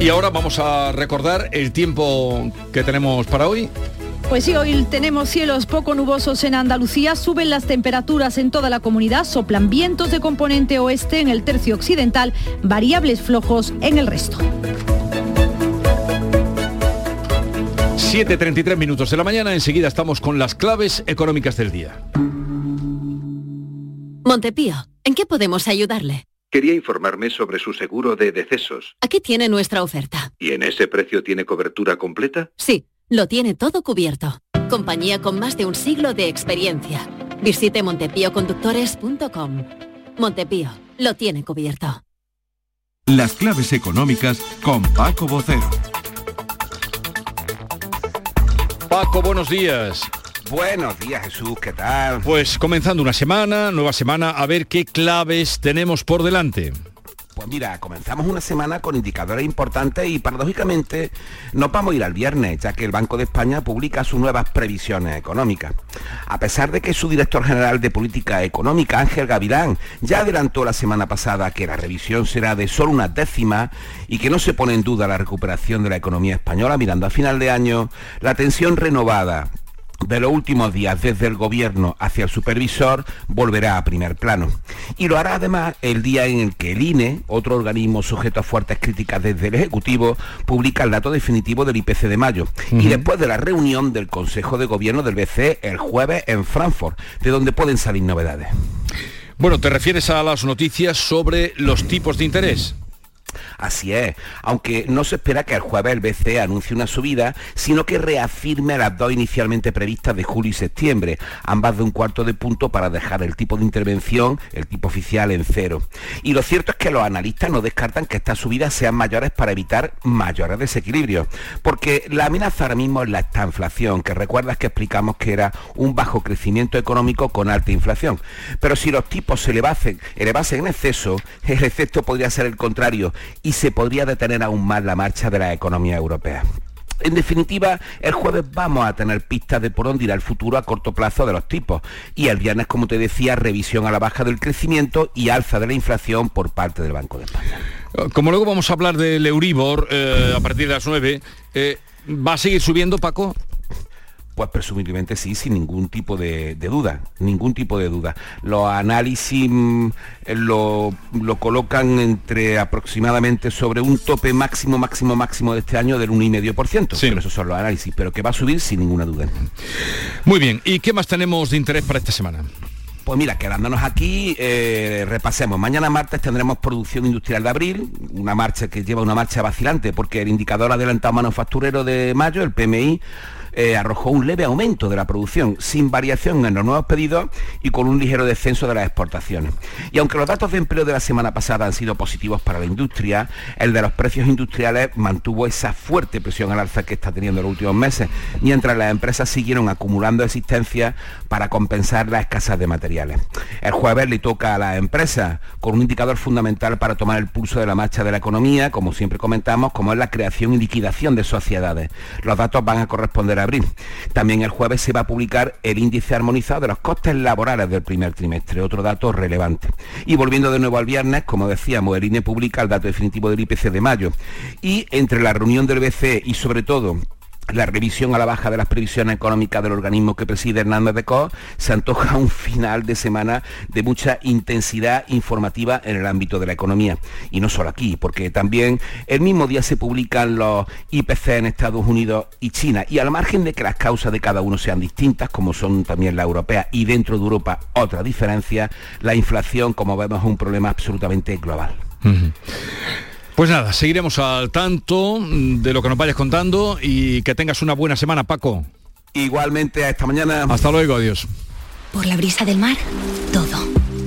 Y ahora vamos a recordar el tiempo que tenemos para hoy. Pues sí, hoy tenemos cielos poco nubosos en Andalucía, suben las temperaturas en toda la comunidad, soplan vientos de componente oeste en el tercio occidental, variables flojos en el resto. 7.33 minutos de la mañana, enseguida estamos con las claves económicas del día. Montepío, ¿en qué podemos ayudarle? Quería informarme sobre su seguro de decesos. Aquí tiene nuestra oferta. ¿Y en ese precio tiene cobertura completa? Sí, lo tiene todo cubierto. Compañía con más de un siglo de experiencia. Visite montepíoconductores.com. Montepío, lo tiene cubierto. Las claves económicas con Paco Bocero. Paco, buenos días. Buenos días Jesús, ¿qué tal? Pues comenzando una semana, nueva semana, a ver qué claves tenemos por delante. Pues mira, comenzamos una semana con indicadores importantes y paradójicamente nos vamos a ir al viernes, ya que el Banco de España publica sus nuevas previsiones económicas. A pesar de que su director general de política económica, Ángel Gavilán, ya adelantó la semana pasada que la revisión será de solo una décima y que no se pone en duda la recuperación de la economía española mirando a final de año, la tensión renovada de los últimos días desde el gobierno hacia el supervisor volverá a primer plano. Y lo hará además el día en el que el INE, otro organismo sujeto a fuertes críticas desde el Ejecutivo, publica el dato definitivo del IPC de mayo. Y después de la reunión del Consejo de Gobierno del BCE el jueves en Frankfurt, de donde pueden salir novedades. Bueno, ¿te refieres a las noticias sobre los tipos de interés? Así es, aunque no se espera que el jueves el BCE anuncie una subida, sino que reafirme las dos inicialmente previstas de julio y septiembre, ambas de un cuarto de punto para dejar el tipo de intervención, el tipo oficial, en cero. Y lo cierto es que los analistas no descartan que estas subidas sean mayores para evitar mayores desequilibrios, porque la amenaza ahora mismo es la estanflación, que recuerdas que explicamos que era un bajo crecimiento económico con alta inflación. Pero si los tipos se elevasen, elevasen en exceso, el efecto podría ser el contrario y se podría detener aún más la marcha de la economía europea. En definitiva, el jueves vamos a tener pistas de por dónde irá el futuro a corto plazo de los tipos. Y el viernes, como te decía, revisión a la baja del crecimiento y alza de la inflación por parte del Banco de España. Como luego vamos a hablar del Euribor eh, a partir de las 9, eh, ¿va a seguir subiendo, Paco? Pues presumiblemente sí, sin ningún tipo de, duda, ningún tipo de duda. Los análisis mm, lo, colocan entre aproximadamente sobre un tope máximo, máximo, máximo de este año del 1,5%. Sí. Pero esos son los análisis, pero que va a subir sin ninguna duda. Muy bien, ¿y qué más tenemos de interés para esta semana? Pues mira, quedándonos aquí, eh, repasemos. Mañana martes tendremos producción industrial de abril, una marcha que lleva una marcha vacilante, porque el indicador adelantado manufacturero de mayo, el PMI, eh, arrojó un leve aumento de la producción, sin variación en los nuevos pedidos y con un ligero descenso de las exportaciones. Y aunque los datos de empleo de la semana pasada han sido positivos para la industria, el de los precios industriales mantuvo esa fuerte presión al alza que está teniendo en los últimos meses, mientras las empresas siguieron acumulando existencias para compensar la escasez de materiales. El jueves le toca a las empresas con un indicador fundamental para tomar el pulso de la marcha de la economía, como siempre comentamos, como es la creación y liquidación de sociedades. Los datos van a corresponder a abril. También el jueves se va a publicar el índice armonizado de los costes laborales del primer trimestre, otro dato relevante. Y volviendo de nuevo al viernes, como decíamos, el INE publica el dato definitivo del IPC de mayo. Y entre la reunión del BCE y sobre todo la revisión a la baja de las previsiones económicas del organismo que preside Hernández de Cos, se antoja un final de semana de mucha intensidad informativa en el ámbito de la economía. Y no solo aquí, porque también el mismo día se publican los IPC en Estados Unidos y China. Y al margen de que las causas de cada uno sean distintas, como son también la europea y dentro de Europa otra diferencia, la inflación, como vemos, es un problema absolutamente global. Pues nada, seguiremos al tanto de lo que nos vayas contando y que tengas una buena semana, Paco. Igualmente, esta mañana. Hasta luego, adiós. Por la brisa del mar, todo.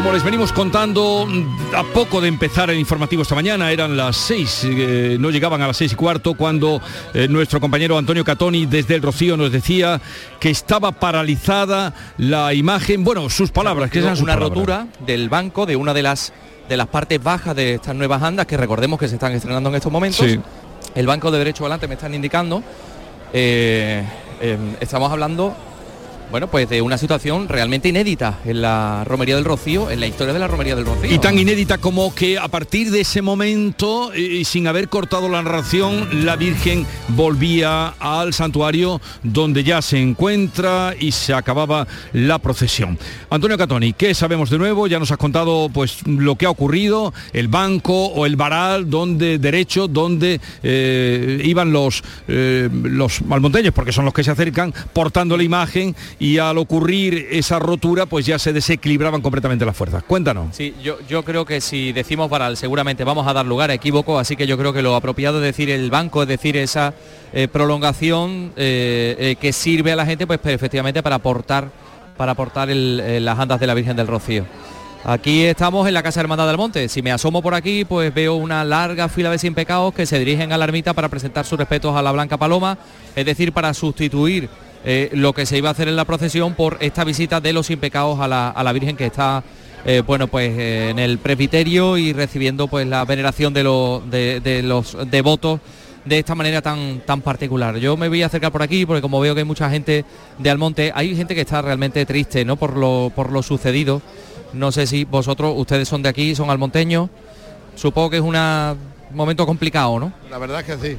Como les venimos contando, a poco de empezar el informativo esta mañana, eran las seis, eh, no llegaban a las seis y cuarto, cuando eh, nuestro compañero Antonio Catoni desde el Rocío nos decía que estaba paralizada la imagen, bueno, sus palabras, que es una rotura del banco de una de las de las partes bajas de estas nuevas andas que recordemos que se están estrenando en estos momentos. El banco de derecho volante me están indicando. Eh, estamos hablando bueno, pues de una situación realmente inédita en la Romería del Rocío, en la historia de la Romería del Rocío. Y tan inédita como que a partir de ese momento, y sin haber cortado la narración, la Virgen volvía al santuario donde ya se encuentra y se acababa la procesión. Antonio Catoni, ¿qué sabemos de nuevo? Ya nos has contado pues lo que ha ocurrido, el banco o el varal donde derecho, donde eh, iban los, eh, los malmonteños, porque son los que se acercan, portando la imagen y al ocurrir esa rotura pues ya se desequilibraban completamente las fuerzas. Cuéntanos. Sí, yo, creo que si decimos varal seguramente vamos a dar lugar a equívoco, así que yo creo que lo apropiado es decir el banco, es decir esa eh, prolongación que sirve a la gente pues efectivamente para aportar para aportar las andas de la Virgen del Rocío. Aquí estamos en la Casa Hermandad del Monte. Si me asomo por aquí, pues veo una larga fila de sin pecados que se dirigen a la ermita para presentar sus respetos a la Blanca Paloma, es decir, para sustituir eh, lo que se iba a hacer en la procesión por esta visita de los sin pecados a la, Virgen que está eh, bueno pues eh, en el presbiterio y recibiendo pues la veneración de, de los devotos de esta manera tan, tan particular. Yo me voy a acercar por aquí porque como veo que hay mucha gente de Almonte, hay gente que está realmente triste ¿no? por, lo, por lo sucedido. No sé si vosotros, ustedes son de aquí, son almonteños. Supongo que es un momento complicado, ¿no? La verdad es que sí.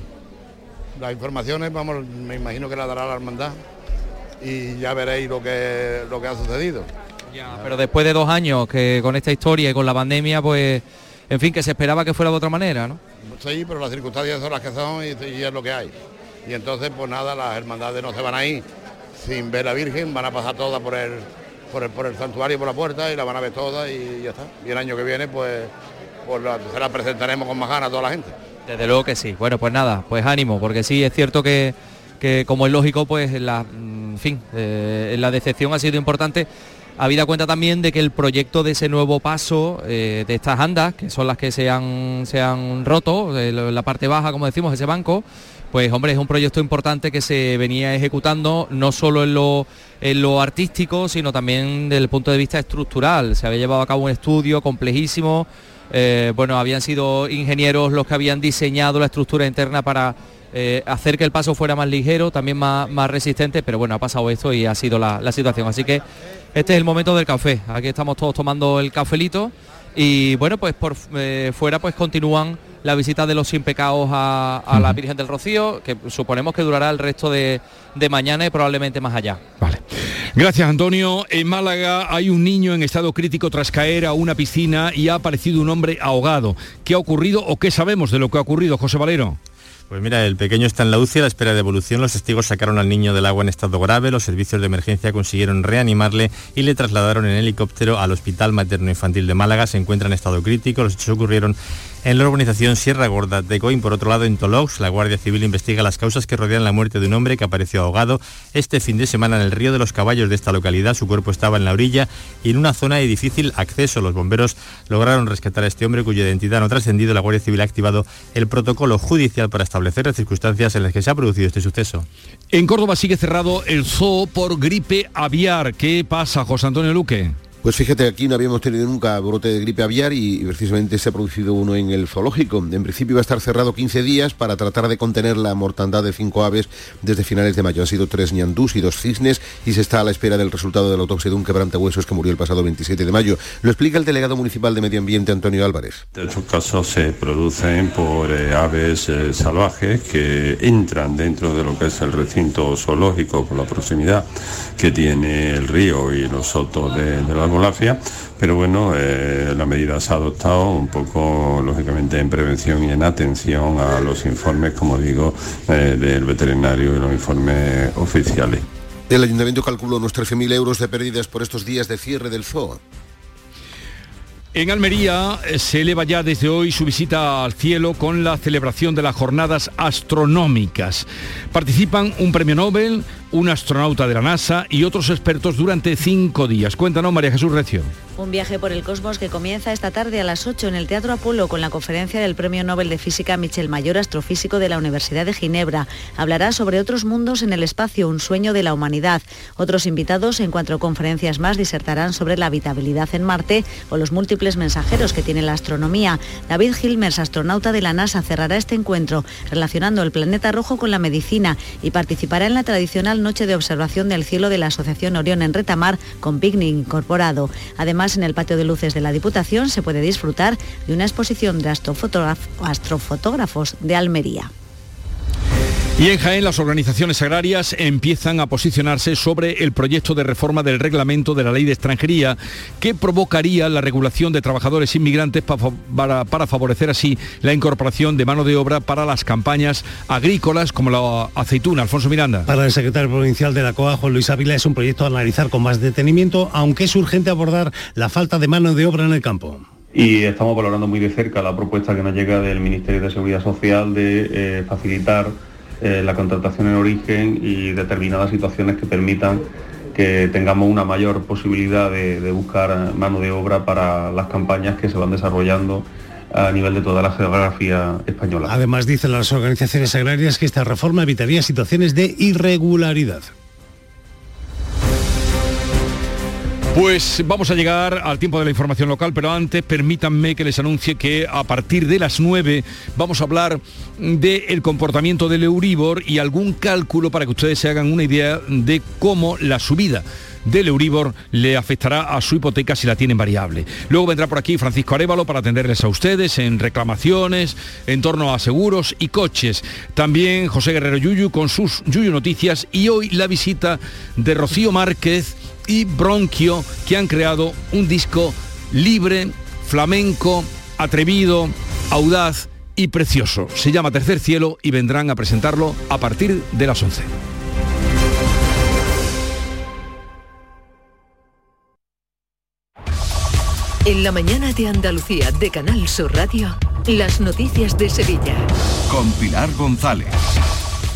Las informaciones, vamos, me imagino que la dará la hermandad y ya veréis lo que, lo que ha sucedido. pero después de dos años que con esta historia y con la pandemia, pues, en fin, que se esperaba que fuera de otra manera, ¿no? Sí, pero las circunstancias son las que son y, es lo que hay. Y entonces, pues nada, las hermandades no se van a ir sin ver a la Virgen, van a pasar todas por el, por el, por el santuario, por la puerta y la van a ver todas y ya está. Y el año que viene, pues, pues se la presentaremos con más ganas a toda la gente. Desde luego que sí. Bueno, pues nada, pues ánimo, porque sí, es cierto que, que como es lógico, pues la, en fin, eh, la decepción ha sido importante habida cuenta también de que el proyecto de ese nuevo paso eh, de estas andas, que son las que se han, se han roto, la parte baja, como decimos, ese banco, pues hombre, es un proyecto importante que se venía ejecutando no solo en lo, en lo artístico, sino también desde el punto de vista estructural. Se había llevado a cabo un estudio complejísimo, eh, bueno, habían sido ingenieros los que habían diseñado la estructura interna para eh, hacer que el paso fuera más ligero, también más, más resistente, pero bueno, ha pasado esto y ha sido la, situación. Así que este es el momento del café. Aquí estamos todos tomando el cafelito y bueno, pues por eh, fuera pues continúan la visita de los sin pecados a, la Virgen del Rocío, que suponemos que durará el resto de, de, mañana y probablemente más allá. Vale. Gracias, Antonio. En Málaga hay un niño en estado crítico tras caer a una piscina y ha aparecido un hombre ahogado. ¿Qué ha ocurrido o qué sabemos de lo que ha ocurrido, José Valero? Pues mira, el pequeño está en la UCI a la espera de evolución. Los testigos sacaron al niño del agua en estado grave. Los servicios de emergencia consiguieron reanimarle y le trasladaron en helicóptero al Hospital Materno Infantil de Málaga. Se encuentra en estado crítico. Los hechos ocurrieron en la urbanización Sierra Gorda de Coim, por otro lado, en Tolox, la Guardia Civil investiga las causas que rodean la muerte de un hombre que apareció ahogado este fin de semana en el río de los Caballos de esta localidad. Su cuerpo estaba en la orilla y en una zona de difícil acceso. Los bomberos lograron rescatar a este hombre cuya identidad no ha trascendido. La Guardia Civil ha activado el protocolo judicial para establecer las circunstancias en las que se ha producido este suceso. En Córdoba sigue cerrado el zoo por gripe aviar. ¿Qué pasa, José Antonio Luque? Pues fíjate, aquí no habíamos tenido nunca brote de gripe aviar y, precisamente se ha producido uno en el zoológico. En principio iba a estar cerrado 15 días para tratar de contener la mortandad de cinco aves desde finales de mayo. Han sido tres ñandús y dos cisnes y se está a la espera del resultado de la autopsia de un quebrantahuesos que murió el pasado 27 de mayo. Lo explica el delegado municipal de Medio Ambiente, Antonio Álvarez. Estos casos se producen por eh, aves eh, salvajes que entran dentro de lo que es el recinto zoológico por la proximidad que tiene el río y los sotos de, pero bueno, eh, la medida se ha adoptado un poco, lógicamente, en prevención y en atención a los informes, como digo, eh, del veterinario y los informes oficiales. El ayuntamiento calculó unos 13.000 euros de pérdidas por estos días de cierre del zoo. En Almería eh, se eleva ya desde hoy su visita al cielo con la celebración de las jornadas astronómicas. Participan un premio Nobel, un astronauta de la NASA y otros expertos durante cinco días. Cuéntanos, María Jesús Recio. Un viaje por el cosmos que comienza esta tarde a las 8 en el Teatro Apolo con la conferencia del Premio Nobel de Física Michel Mayor, astrofísico de la Universidad de Ginebra. Hablará sobre otros mundos en el espacio, un sueño de la humanidad. Otros invitados en cuatro conferencias más disertarán sobre la habitabilidad en Marte o los múltiples mensajeros que tiene la astronomía. David Hilmers, astronauta de la NASA, cerrará este encuentro relacionando el planeta rojo con la medicina y participará en la tradicional noche de observación del cielo de la Asociación Orión en Retamar con picnic incorporado. Además, en el patio de luces de la Diputación se puede disfrutar de una exposición de astrofotógrafos de Almería. Y en Jaén las organizaciones agrarias empiezan a posicionarse sobre el proyecto de reforma del reglamento de la ley de extranjería que provocaría la regulación de trabajadores inmigrantes para, para, favorecer así la incorporación de mano de obra para las campañas agrícolas como la aceituna. Alfonso Miranda. Para el secretario provincial de la COA, Juan Luis Ávila, es un proyecto a analizar con más detenimiento, aunque es urgente abordar la falta de mano de obra en el campo y estamos valorando muy de cerca la propuesta que nos llega del Ministerio de Seguridad Social de eh, facilitar eh, la contratación en origen y determinadas situaciones que permitan que tengamos una mayor posibilidad de, buscar mano de obra para las campañas que se van desarrollando a nivel de toda la geografía española. Además, dicen las organizaciones agrarias que esta reforma evitaría situaciones de irregularidad. Pues vamos a llegar al tiempo de la información local, pero antes permítanme que les anuncie que a partir de las 9 vamos a hablar del comportamiento del Euribor y algún cálculo para que ustedes se hagan una idea de cómo la subida del Euribor le afectará a su hipoteca si la tienen variable. Luego vendrá por aquí Francisco Arevalo para atenderles a ustedes en reclamaciones, en torno a seguros y coches. También José Guerrero Yuyu con sus Yuyu Noticias y hoy la visita de Rocío Márquez y Bronquio, que han creado un disco libre, flamenco, atrevido, audaz y precioso. Se llama Tercer Cielo y vendrán a presentarlo a partir de las 11. En la mañana de Andalucía de Canal Sur Radio, las noticias de Sevilla. Con Pilar González.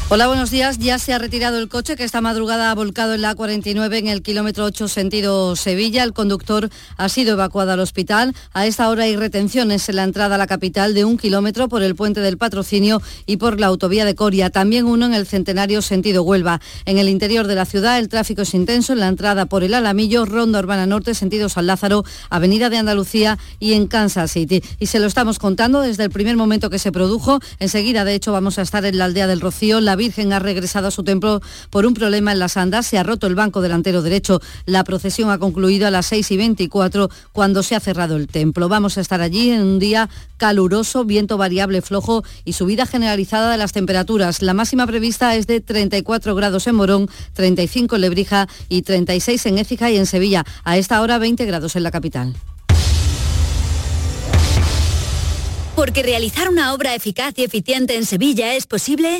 Hola, buenos días. Ya se ha retirado el coche que esta madrugada ha volcado en la 49 en el kilómetro 8 sentido Sevilla. El conductor ha sido evacuado al hospital. A esta hora hay retenciones en la entrada a la capital de un kilómetro por el puente del patrocinio y por la autovía de Coria. También uno en el centenario sentido Huelva. En el interior de la ciudad el tráfico es intenso en la entrada por el Alamillo, Ronda Urbana Norte, sentido San Lázaro, Avenida de Andalucía y en Kansas City. Y se lo estamos contando desde el primer momento que se produjo. Enseguida, de hecho, vamos a estar en la aldea del Rocío. Virgen ha regresado a su templo por un problema en las andas. Se ha roto el banco delantero derecho. La procesión ha concluido a las 6 y 24 cuando se ha cerrado el templo. Vamos a estar allí en un día caluroso, viento variable flojo y subida generalizada de las temperaturas. La máxima prevista es de 34 grados en Morón, 35 en Lebrija y 36 en Écija y en Sevilla. A esta hora 20 grados en la capital. Porque realizar una obra eficaz y eficiente en Sevilla es posible.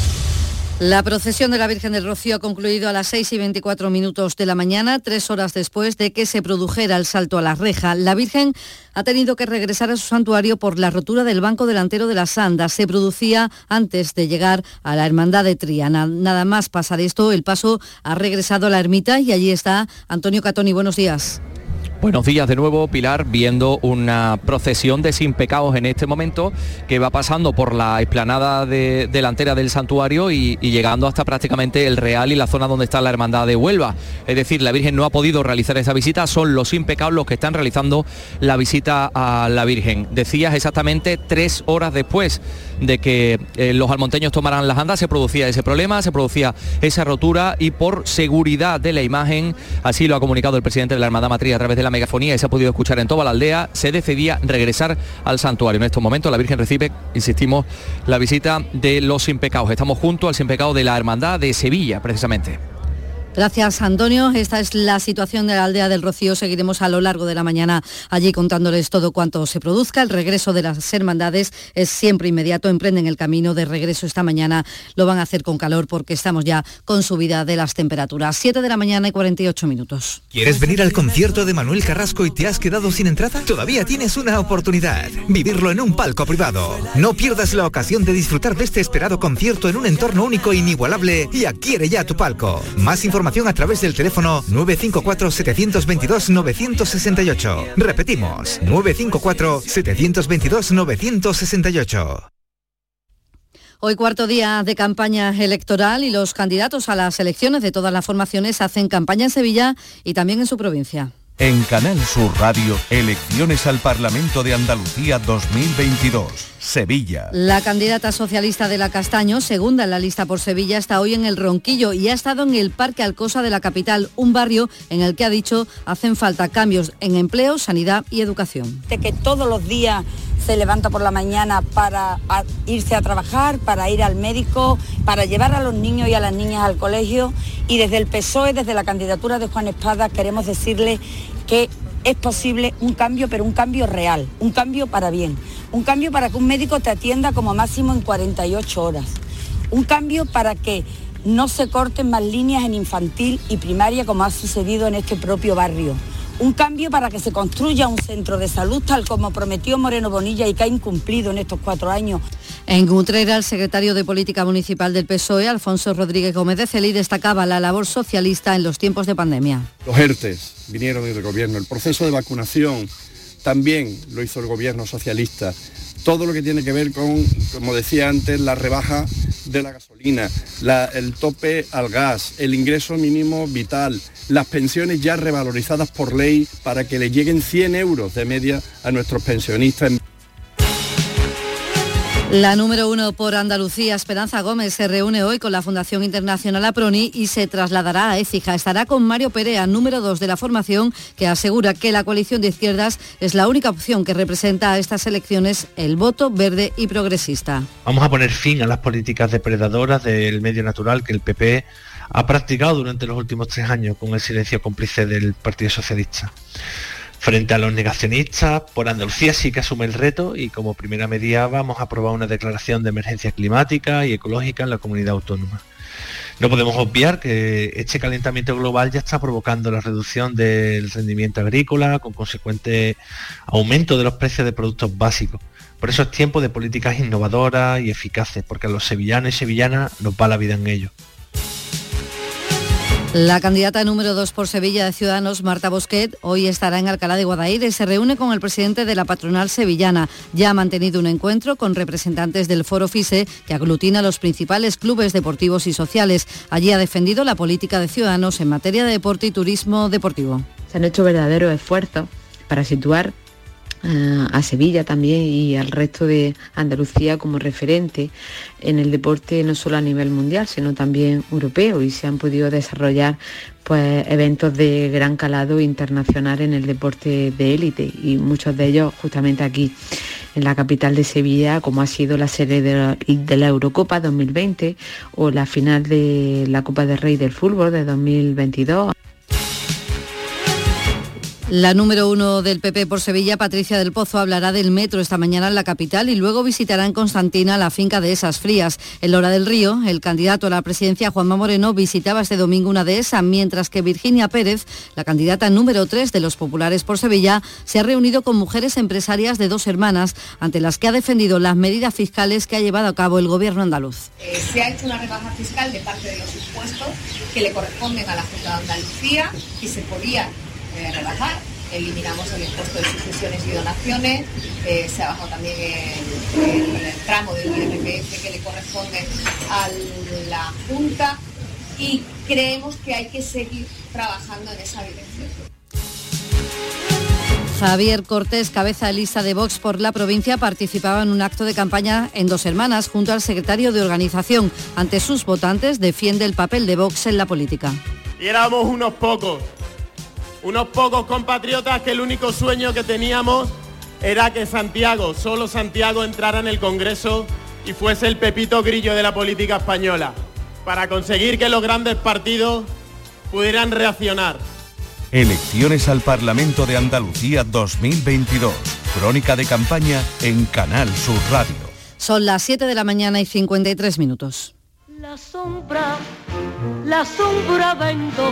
La procesión de la Virgen del Rocío ha concluido a las 6 y 24 minutos de la mañana, tres horas después de que se produjera el salto a la reja. La Virgen ha tenido que regresar a su santuario por la rotura del banco delantero de la Sanda. Se producía antes de llegar a la Hermandad de Triana. Nada más pasar esto, el paso ha regresado a la ermita y allí está Antonio Catoni. Buenos días. Buenos días de nuevo, Pilar, viendo una procesión de sin pecados en este momento que va pasando por la explanada delantera del santuario y, llegando hasta prácticamente el Real y la zona donde está la Hermandad de Huelva. Es decir, la Virgen no ha podido realizar esa visita, son los sin pecados los que están realizando la visita a la Virgen. Decías exactamente tres horas después de que eh, los almonteños tomaran las andas, se producía ese problema, se producía esa rotura y por seguridad de la imagen, así lo ha comunicado el presidente de la Hermandad Matriz a través de la megafonía y se ha podido escuchar en toda la aldea, se decidía regresar al santuario. En estos momentos la Virgen recibe, insistimos, la visita de los sin pecados. Estamos junto al sin pecado de la Hermandad de Sevilla, precisamente. Gracias, Antonio. Esta es la situación de la aldea del Rocío. Seguiremos a lo largo de la mañana allí contándoles todo cuanto se produzca. El regreso de las hermandades es siempre inmediato. Emprenden el camino de regreso esta mañana. Lo van a hacer con calor porque estamos ya con subida de las temperaturas. 7 de la mañana y 48 minutos. ¿Quieres venir al concierto de Manuel Carrasco y te has quedado sin entrada? Todavía tienes una oportunidad. Vivirlo en un palco privado. No pierdas la ocasión de disfrutar de este esperado concierto en un entorno único e inigualable y adquiere ya tu palco. Más información a través del teléfono 954-722-968. Repetimos, 954-722-968. Hoy cuarto día de campaña electoral y los candidatos a las elecciones de todas las formaciones hacen campaña en Sevilla y también en su provincia. En Canal Sur Radio, elecciones al Parlamento de Andalucía 2022. Sevilla. La candidata socialista de la Castaño, segunda en la lista por Sevilla, está hoy en el Ronquillo y ha estado en el Parque Alcosa de la capital, un barrio en el que ha dicho hacen falta cambios en empleo, sanidad y educación. De que todos los días se levanta por la mañana para irse a trabajar, para ir al médico, para llevar a los niños y a las niñas al colegio. Y desde el PSOE, desde la candidatura de Juan Espada, queremos decirle que es posible un cambio, pero un cambio real, un cambio para bien, un cambio para que un médico te atienda como máximo en 48 horas, un cambio para que no se corten más líneas en infantil y primaria como ha sucedido en este propio barrio. Un cambio para que se construya un centro de salud tal como prometió Moreno Bonilla y que ha incumplido en estos cuatro años. En Utrera, el secretario de Política Municipal del PSOE, Alfonso Rodríguez Gómez de Celi, destacaba la labor socialista en los tiempos de pandemia. Los ERTES vinieron del gobierno, el proceso de vacunación también lo hizo el gobierno socialista. Todo lo que tiene que ver con, como decía antes, la rebaja de la gasolina, el tope al gas, el ingreso mínimo vital, las pensiones ya revalorizadas por ley para que le lleguen 100 euros de media a nuestros pensionistas. La número uno por Andalucía, Esperanza Gómez, se reúne hoy con la Fundación Internacional APRONI y se trasladará a Écija. Estará con Mario Perea, número dos de la formación, que asegura que la coalición de izquierdas es la única opción que representa a estas elecciones el voto verde y progresista. Vamos a poner fin a las políticas depredadoras del medio natural que el PP ha practicado durante los últimos tres años con el silencio cómplice del Partido Socialista. Frente a los negacionistas, por Andalucía sí que asume el reto y como primera medida vamos a aprobar una declaración de emergencia climática y ecológica en la comunidad autónoma. No podemos obviar que este calentamiento global ya está provocando la reducción del rendimiento agrícola con consecuente aumento de los precios de productos básicos. Por eso es tiempo de políticas innovadoras y eficaces, porque a los sevillanos y sevillanas nos va la vida en ello. La candidata número 2 por Sevilla de Ciudadanos, Marta Bosquet, hoy estará en Alcalá de Guadaira y se reúne con el presidente de la patronal sevillana. Ya ha mantenido un encuentro con representantes del Foro FISE, que aglutina los principales clubes deportivos y sociales. Allí ha defendido la política de Ciudadanos en materia de deporte y turismo deportivo. Se han hecho verdaderos esfuerzos para situar a Sevilla también y al resto de Andalucía como referente en el deporte no solo a nivel mundial sino también europeo y se han podido desarrollar pues eventos de gran calado internacional en el deporte de élite y muchos de ellos justamente aquí en la capital de Sevilla como ha sido la serie de la, de Eurocopa 2020 o la final de la Copa del Rey del Fútbol de 2022. La número uno del PP por Sevilla, Patricia del Pozo, hablará del metro esta mañana en la capital y luego visitará en Constantina la finca de esas frías. En Lora del Río, el candidato a la presidencia, Juanma Moreno, visitaba este domingo una de esas, mientras que Virginia Pérez, la candidata número tres de los populares por Sevilla, se ha reunido con mujeres empresarias de dos hermanas, ante las que ha defendido las medidas fiscales que ha llevado a cabo el gobierno andaluz. Eh, se ha hecho una rebaja fiscal de parte de los impuestos que le corresponden a la Junta de Andalucía y se podía eh, rebajar. Eliminamos el impuesto de sucesiones y donaciones, eh, se ha bajado también el, el, tramo del IRPF que le corresponde a la Junta y creemos que hay que seguir trabajando en esa dirección. Javier Cortés, cabeza de lista de Vox por la provincia, participaba en un acto de campaña en Dos Hermanas junto al secretario de organización. Ante sus votantes defiende el papel de Vox en la política. Y éramos unos pocos, unos pocos compatriotas que el único sueño que teníamos era que Santiago, solo Santiago, entrara en el Congreso y fuese el pepito grillo de la política española, para conseguir que los grandes partidos pudieran reaccionar. Elecciones al Parlamento de Andalucía 2022. Crónica de campaña en Canal Sur Radio. Son las 7 de la mañana y 53 minutos. La sombra, la sombra vendo.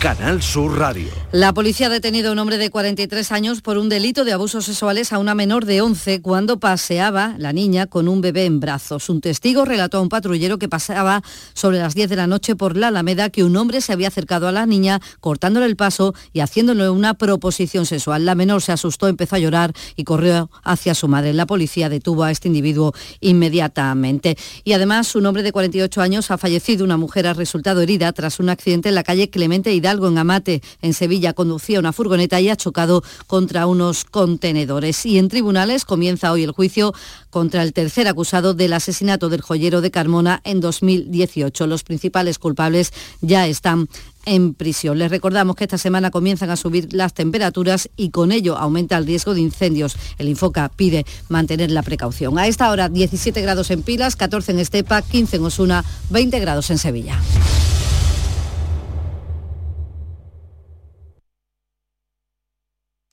Canal Sur Radio. La policía ha detenido a un hombre de 43 años por un delito de abusos sexuales a una menor de 11 cuando paseaba la niña con un bebé en brazos. Un testigo relató a un patrullero que pasaba sobre las 10 de la noche por la Alameda que un hombre se había acercado a la niña cortándole el paso y haciéndole una proposición sexual. La menor se asustó, empezó a llorar y corrió hacia su madre. La policía detuvo a este individuo inmediatamente. Y además un hombre de 48 años ha fallecido. Una mujer ha resultado herida tras un accidente en la calle Clemente Hidalgo en Amate, en Sevilla, conducía una furgoneta y ha chocado contra unos contenedores. Y en tribunales comienza hoy el juicio contra el tercer acusado del asesinato del joyero de Carmona en 2018. Los principales culpables ya están en prisión. Les recordamos que esta semana comienzan a subir las temperaturas y con ello aumenta el riesgo de incendios. El Infoca pide mantener la precaución. A esta hora 17 grados en Pilas, 14 en Estepa, 15 en Osuna, 20 grados en Sevilla.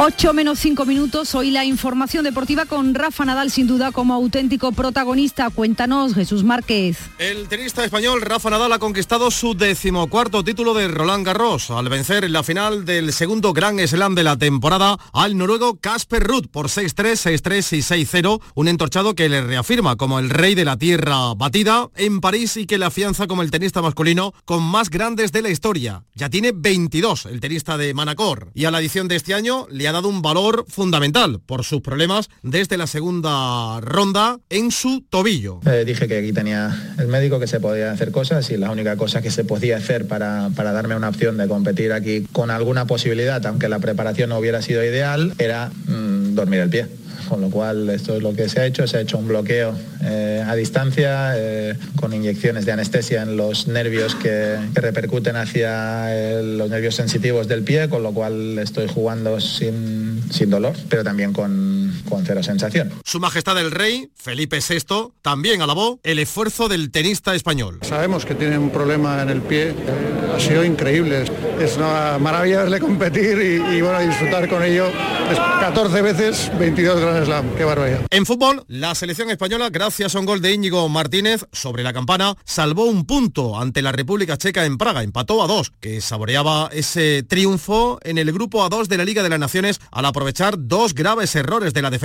Ocho menos cinco minutos, hoy la información deportiva con Rafa Nadal sin duda como auténtico protagonista. Cuéntanos, Jesús Márquez. El tenista español Rafa Nadal ha conquistado su decimocuarto título de Roland Garros al vencer en la final del segundo Grand Slam de la temporada al noruego Casper Ruud por 6-3, 6-3 y 6-0, un entorchado que le reafirma como el rey de la tierra batida en París y que le afianza como el tenista masculino con más grandes de la historia. Ya tiene 22 el tenista de Manacor y a la edición de este año le ha dado un valor fundamental por sus problemas desde la segunda ronda en su tobillo. Eh, dije que aquí tenía el médico, que se podía hacer cosas y la única cosa que se podía hacer para, para darme una opción de competir aquí con alguna posibilidad, aunque la preparación no hubiera sido ideal, era mm, dormir el pie con lo cual esto es lo que se ha hecho, se ha hecho un bloqueo eh, a distancia eh, con inyecciones de anestesia en los nervios que, que repercuten hacia el- los nervios sensitivos del pie, con lo cual estoy jugando sin, sin dolor, pero también con, con cero sensación. Su Majestad el Rey, Felipe VI, también alabó el esfuerzo del tenista español. Sabemos que tiene un problema en el pie, ha sido increíble. Es una maravilla verle competir y, y, bueno, disfrutar con ello. Es 14 veces 22 Grand Slam, qué barbaridad. En fútbol, la selección española, gracias a un gol de Íñigo Martínez sobre la campana, salvó un punto ante la República Checa en Praga, empató a dos, que saboreaba ese triunfo en el grupo A2 de la Liga de las Naciones al aprovechar dos graves errores de la defensa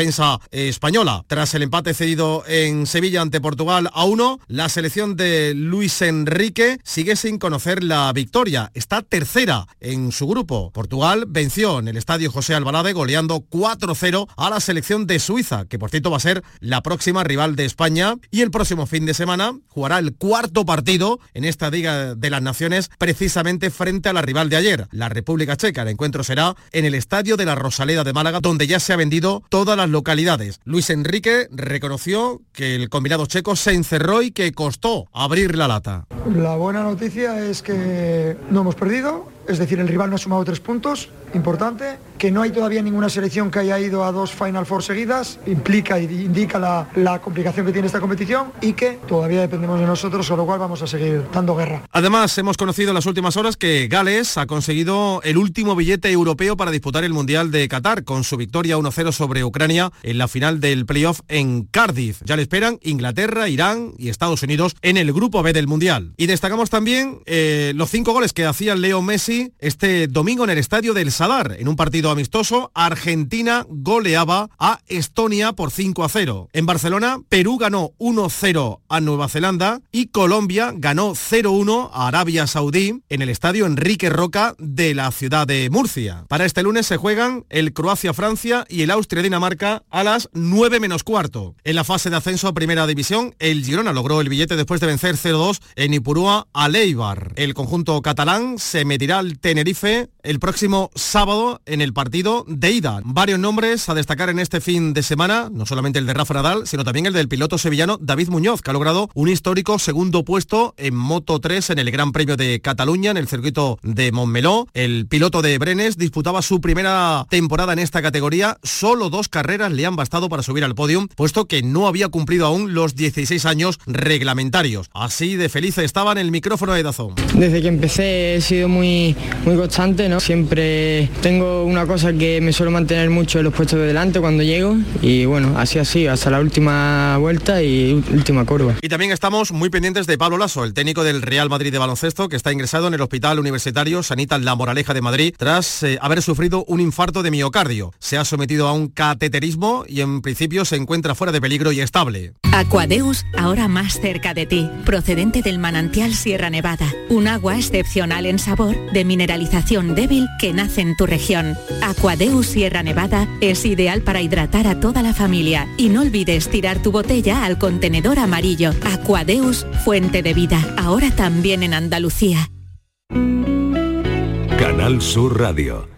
española. Tras el empate cedido en Sevilla ante Portugal a uno, la selección de Luis Enrique sigue sin conocer la victoria. Está tercera en su grupo. Portugal venció en el estadio José Albalade goleando 4-0 a la selección de Suiza, que por cierto va a ser la próxima rival de España. Y el próximo fin de semana jugará el cuarto partido en esta Liga de las Naciones precisamente frente a la rival de ayer, la República Checa. El encuentro será en el estadio de la Rosaleda de Málaga, donde ya se ha vendido las localidades. Luis Enrique reconoció que el combinado checo se encerró y que costó abrir la lata. La buena noticia es que no hemos perdido es decir, el rival no ha sumado tres puntos, importante, que no hay todavía ninguna selección que haya ido a dos Final Four seguidas, implica y indica la, la complicación que tiene esta competición y que todavía dependemos de nosotros, con lo cual vamos a seguir dando guerra. Además, hemos conocido en las últimas horas que Gales ha conseguido el último billete europeo para disputar el Mundial de Qatar con su victoria 1-0 sobre Ucrania en la final del playoff en Cardiff. Ya le esperan Inglaterra, Irán y Estados Unidos en el grupo B del Mundial. Y destacamos también eh, los cinco goles que hacía Leo Messi este domingo en el estadio del Sadar. En un partido amistoso, Argentina goleaba a Estonia por 5 a 0. En Barcelona, Perú ganó 1-0 a Nueva Zelanda y Colombia ganó 0-1 a Arabia Saudí en el estadio Enrique Roca de la ciudad de Murcia. Para este lunes se juegan el Croacia-Francia y el Austria-Dinamarca a las 9 menos cuarto. En la fase de ascenso a Primera División, el Girona logró el billete después de vencer 0-2 en Ipurúa a Leibar. El conjunto catalán se medirá Tenerife el próximo sábado en el partido de ida. Varios nombres a destacar en este fin de semana, no solamente el de Rafa Nadal, sino también el del piloto sevillano David Muñoz, que ha logrado un histórico segundo puesto en Moto 3 en el Gran Premio de Cataluña, en el circuito de Montmeló. El piloto de Brenes disputaba su primera temporada en esta categoría. Solo dos carreras le han bastado para subir al podio, puesto que no había cumplido aún los 16 años reglamentarios. Así de feliz estaba en el micrófono de Dazón. Desde que empecé he sido muy, muy constante, ¿no? Siempre tengo una cosa que me suelo mantener mucho en los puestos de delante cuando llego y bueno, así así, hasta la última vuelta y última curva. Y también estamos muy pendientes de Pablo Lasso, el técnico del Real Madrid de baloncesto, que está ingresado en el Hospital Universitario Sanita La Moraleja de Madrid tras eh, haber sufrido un infarto de miocardio. Se ha sometido a un cateterismo y en principio se encuentra fuera de peligro y estable. Aquadeus, ahora más cerca de ti, procedente del manantial Sierra Nevada, un agua excepcional en sabor, mineralización débil que nace en tu región. Aquadeus Sierra Nevada es ideal para hidratar a toda la familia y no olvides tirar tu botella al contenedor amarillo. Aquadeus, fuente de vida, ahora también en Andalucía. Canal Sur Radio.